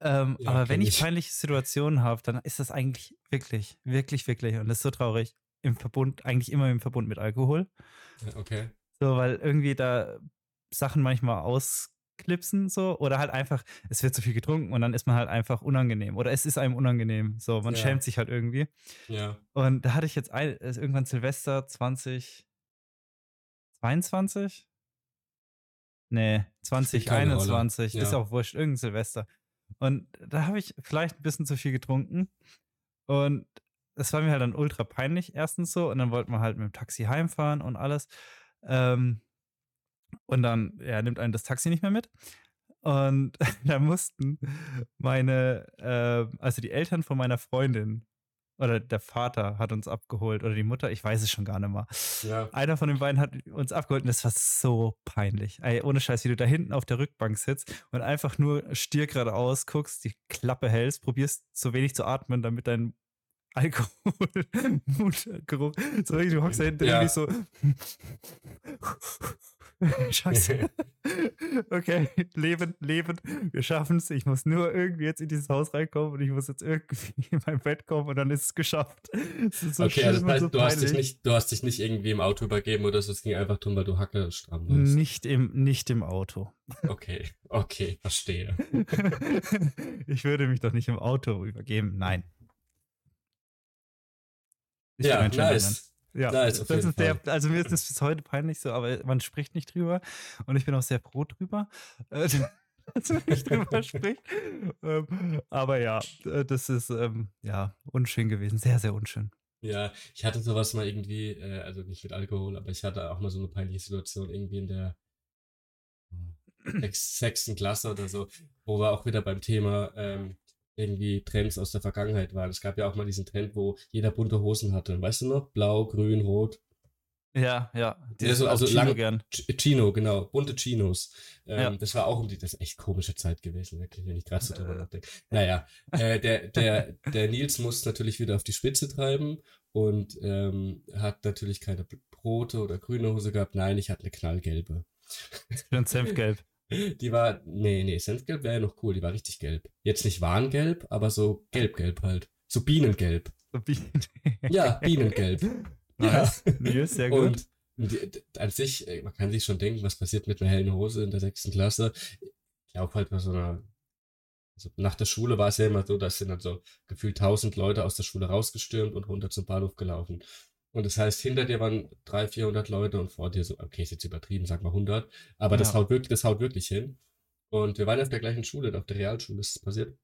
Ähm, ja, aber wenn ich, ich peinliche Situationen habe, dann ist das eigentlich wirklich, wirklich, wirklich, und das ist so traurig, im Verbund, eigentlich immer im Verbund mit Alkohol. Okay. So, weil irgendwie da Sachen manchmal aus klipsen so oder halt einfach, es wird zu viel getrunken und dann ist man halt einfach unangenehm oder es ist einem unangenehm. So, man ja. schämt sich halt irgendwie. Ja. Und da hatte ich jetzt ein, irgendwann Silvester 2022? Nee, 2021. Ja. Ist auch wurscht, irgendein Silvester. Und da habe ich vielleicht ein bisschen zu viel getrunken. Und es war mir halt dann ultra peinlich, erstens so. Und dann wollten wir halt mit dem Taxi heimfahren und alles. Ähm, und dann ja, nimmt einen das Taxi nicht mehr mit. Und [laughs] da mussten meine, äh, also die Eltern von meiner Freundin oder der Vater hat uns abgeholt oder die Mutter, ich weiß es schon gar nicht mehr. Ja. Einer von den beiden hat uns abgeholt und das war so peinlich. Ey, ohne Scheiß, wie du da hinten auf der Rückbank sitzt und einfach nur stier geradeaus guckst, die Klappe hältst, probierst so wenig zu atmen, damit dein [laughs] Alkohol, Mundgeruch, so du hockst da hinten ja. irgendwie so. [laughs] [laughs] Scheiße. [laughs] okay, leben, leben. Wir schaffen es. Ich muss nur irgendwie jetzt in dieses Haus reinkommen und ich muss jetzt irgendwie [laughs] in mein Bett kommen und dann ist es geschafft. Es so okay, also das heißt, so du, hast dich nicht, du hast dich nicht irgendwie im Auto übergeben oder so. Es ging einfach drum, weil du Hacke stramm warst. Nicht im, nicht im Auto. Okay, okay, verstehe. ich würde mich doch nicht im Auto übergeben. Nein. Ich ja, nice. Ja, nice, das ist der, also mir ist das bis heute peinlich so, aber man spricht nicht drüber und ich bin auch sehr froh drüber, äh, [laughs] dass man nicht drüber spricht. Ähm, aber ja, äh, das ist ähm, ja unschön gewesen, sehr, sehr unschön. Ja, ich hatte sowas mal irgendwie, äh, also nicht mit Alkohol, aber ich hatte auch mal so eine peinliche Situation irgendwie in der sechsten Klasse oder so, wo wir auch wieder beim Thema ähm, irgendwie Trends aus der Vergangenheit waren. Es gab ja auch mal diesen Trend, wo jeder bunte Hosen hatte. Weißt du noch? Blau, grün, rot. Ja, ja. Die also, also Chino lang, gern. Chino, genau. Bunte Chinos. Ähm, ja. Das war auch um die, das ist echt komische Zeit gewesen, wirklich, wenn ich gerade so drüber äh. nachdenke. Naja, äh, der, der, der Nils muss natürlich wieder auf die Spitze treiben und ähm, hat natürlich keine rote oder grüne Hose gehabt. Nein, ich hatte eine knallgelbe. Und Senfgelb. Die war, nee, nee, Senfgelb wäre ja noch cool, die war richtig gelb. Jetzt nicht Warngelb, aber so gelb-gelb halt. So Bienengelb. So Bienen ja, [laughs] Bienengelb. Nice. Ja. Sehr gut. Und die, an sich, man kann sich schon denken, was passiert mit einer hellen Hose in der sechsten Klasse. Ich glaube halt bei so einer, also nach der Schule war es ja immer so, dass sind dann so gefühlt tausend Leute aus der Schule rausgestürmt und runter zum Bahnhof gelaufen. Und das heißt, hinter dir waren 300, 400 Leute und vor dir so, okay, ist jetzt übertrieben, sag mal 100. Aber ja. das haut wirklich, das haut wirklich hin. Und wir waren auf der gleichen Schule, auf der Realschule ist es passiert.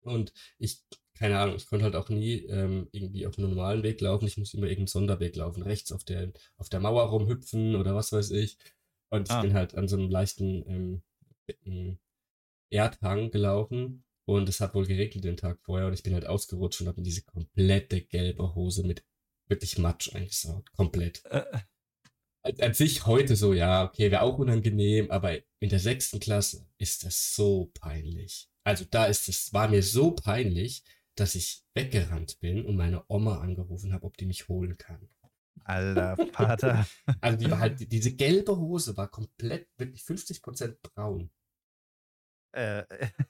Und ich, keine Ahnung, ich konnte halt auch nie ähm, irgendwie auf einem normalen Weg laufen. Ich musste immer irgendeinen Sonderweg laufen, rechts auf der, auf der Mauer rumhüpfen oder was weiß ich. Und ich ah. bin halt an so einem leichten ähm, Erdhang gelaufen. Und es hat wohl geregnet den Tag vorher und ich bin halt ausgerutscht und habe diese komplette gelbe Hose mit wirklich Matsch eingesaut. Komplett. Äh. An sich heute so, ja, okay, wäre auch unangenehm, aber in der sechsten Klasse ist das so peinlich. Also da ist es, war mir so peinlich, dass ich weggerannt bin und meine Oma angerufen habe, ob die mich holen kann. Alter [laughs] Vater. also die war halt, diese gelbe Hose war komplett, wirklich 50% braun. Äh,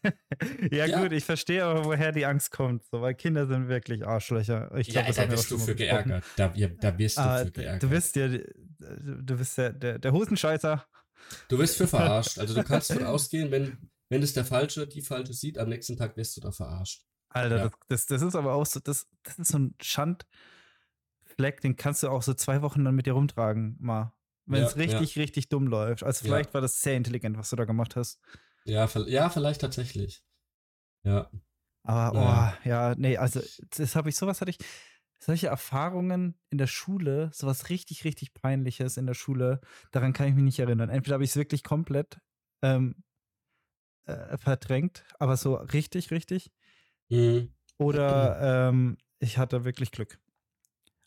[laughs] ja, ja, gut, ich verstehe aber, woher die Angst kommt, so, weil Kinder sind wirklich Arschlöcher. Ich glaub, ja, da wirst du für geärgert. Da, ja, da wirst du ah, für geärgert. Du bist ja, du bist ja der, der Hosenscheißer. Du wirst für verarscht. [laughs] Also du kannst davon ausgehen, wenn, wenn es der Falsche, die Falsche sieht, am nächsten Tag wirst du da verarscht. Alter, ja. das, das, ist aber auch so, das, das ist so ein Schandfleck, den kannst du auch so zwei Wochen dann mit dir rumtragen, mal. Wenn es richtig, richtig dumm läuft. Also vielleicht war das sehr intelligent, was du da gemacht hast. Ja, ja, vielleicht tatsächlich. Ja. Aber, ja. oh, ja, nee, also, das habe ich, sowas hatte ich, solche Erfahrungen in der Schule, sowas richtig, richtig Peinliches in der Schule, daran kann ich mich nicht erinnern. Entweder habe ich es wirklich komplett ähm, äh, verdrängt, aber so richtig, richtig. Mhm. Oder ähm, ich hatte wirklich Glück.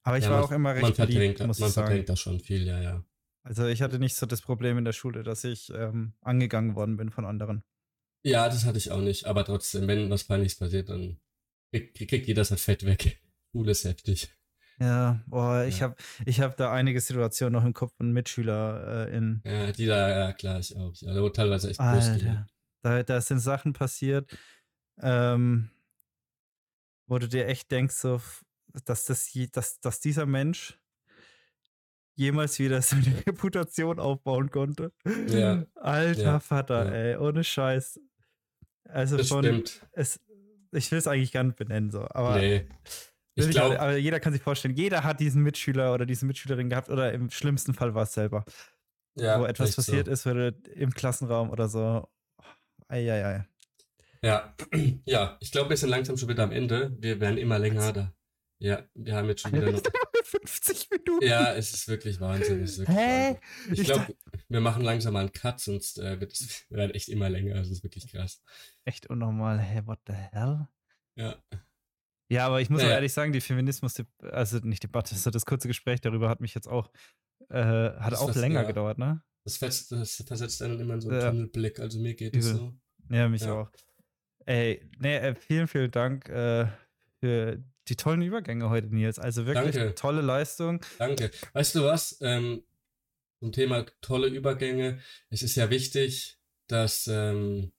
Aber ich ja, war auch immer recht man verdrängt, lieb, muss man verdrängt das schon viel, ja, ja. Also ich hatte nicht so das Problem in der Schule, dass ich ähm, angegangen worden bin von anderen. Ja, das hatte ich auch nicht. Aber trotzdem, wenn was Peinliches passiert, dann kriegt, kriegt jeder sein Fett weg. [laughs] Schule ist heftig. Ja, boah, ich ja. habe ich hab da einige Situationen noch im Kopf von Mitschüler äh, in. Ja, die da, ja klar, ich auch. Da teilweise echt Alter, da, da sind Sachen passiert, ähm, wo du dir echt denkst, so, dass, das, dass, dass dieser Mensch jemals wieder seine [laughs] Reputation aufbauen konnte. Ja. Alter ja. Vater, ja. ey, ohne Scheiß. Also das von, stimmt. Es, ich will es eigentlich gar nicht benennen, so, aber. Nee. Ich glaub, aber jeder kann sich vorstellen, jeder hat diesen Mitschüler oder diese Mitschülerin gehabt oder im schlimmsten Fall war es selber. Ja, wo etwas passiert so. ist oder im Klassenraum oder so. Eieiei. Ja, [clears throat] ja, ich glaube, wir sind langsam schon wieder am Ende. Wir werden immer länger da. Ja, wir haben jetzt schon wieder noch. 50 Minuten. Ja, es ist wirklich Wahnsinn. Ist wirklich Hä? Wahnsinn. Ich, Ich glaube, wir machen langsam mal einen Cut, sonst äh, wird es [laughs] werden echt immer länger. Das ist wirklich krass. Echt unnormal. Hä, what the hell? Ja. Ja, aber ich muss auch Naja. ehrlich sagen, die Feminismus, also nicht Debatte, so das kurze Gespräch darüber hat mich jetzt auch, äh, hat Das auch länger ja. gedauert, ne? Das, versetzt, das versetzt einen immer in so einen Ja. Tunnelblick. Also mir geht es so. Ja, mich Ja. auch. Ey, nee, äh, vielen, vielen Dank äh, für die tollen Übergänge heute, Nils. Also wirklich Danke. tolle Leistung. Danke. Weißt du was? Ähm, zum Thema tolle Übergänge. Es ist ja wichtig, dass, ähm,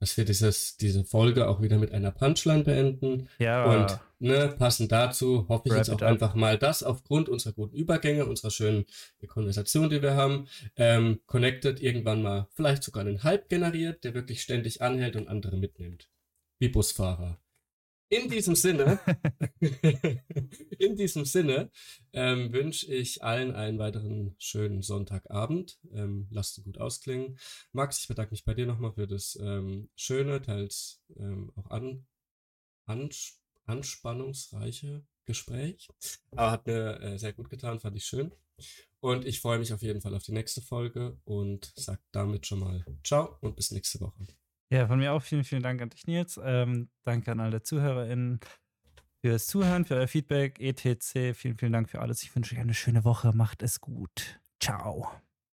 dass wir dieses, diese Folge auch wieder mit einer Punchline beenden. Ja, Und ne, passend dazu hoffe ich Wrap jetzt auch einfach mal, dass aufgrund unserer guten Übergänge, unserer schönen Konversation, die wir haben, ähm, Connected irgendwann mal vielleicht sogar einen Hype generiert, der wirklich ständig anhält und andere mitnimmt. Wie Busfahrer. In diesem Sinne, [laughs] in diesem Sinne ähm, wünsche ich allen einen weiteren schönen Sonntagabend. Ähm, lasst es gut ausklingen. Max, ich bedanke mich bei dir nochmal für das ähm, schöne, teils ähm, auch an, ans, anspannungsreiche Gespräch. Aber hat mir äh, sehr gut getan, fand ich schön. Und ich freue mich auf jeden Fall auf die nächste Folge und sage damit schon mal Ciao und bis nächste Woche. Ja, von mir auch vielen, vielen Dank an dich, Nils. Ähm, danke an alle ZuhörerInnen fürs Zuhören, für euer Feedback, etc. Vielen, vielen Dank für alles. Ich wünsche euch eine schöne Woche. Macht es gut. Ciao.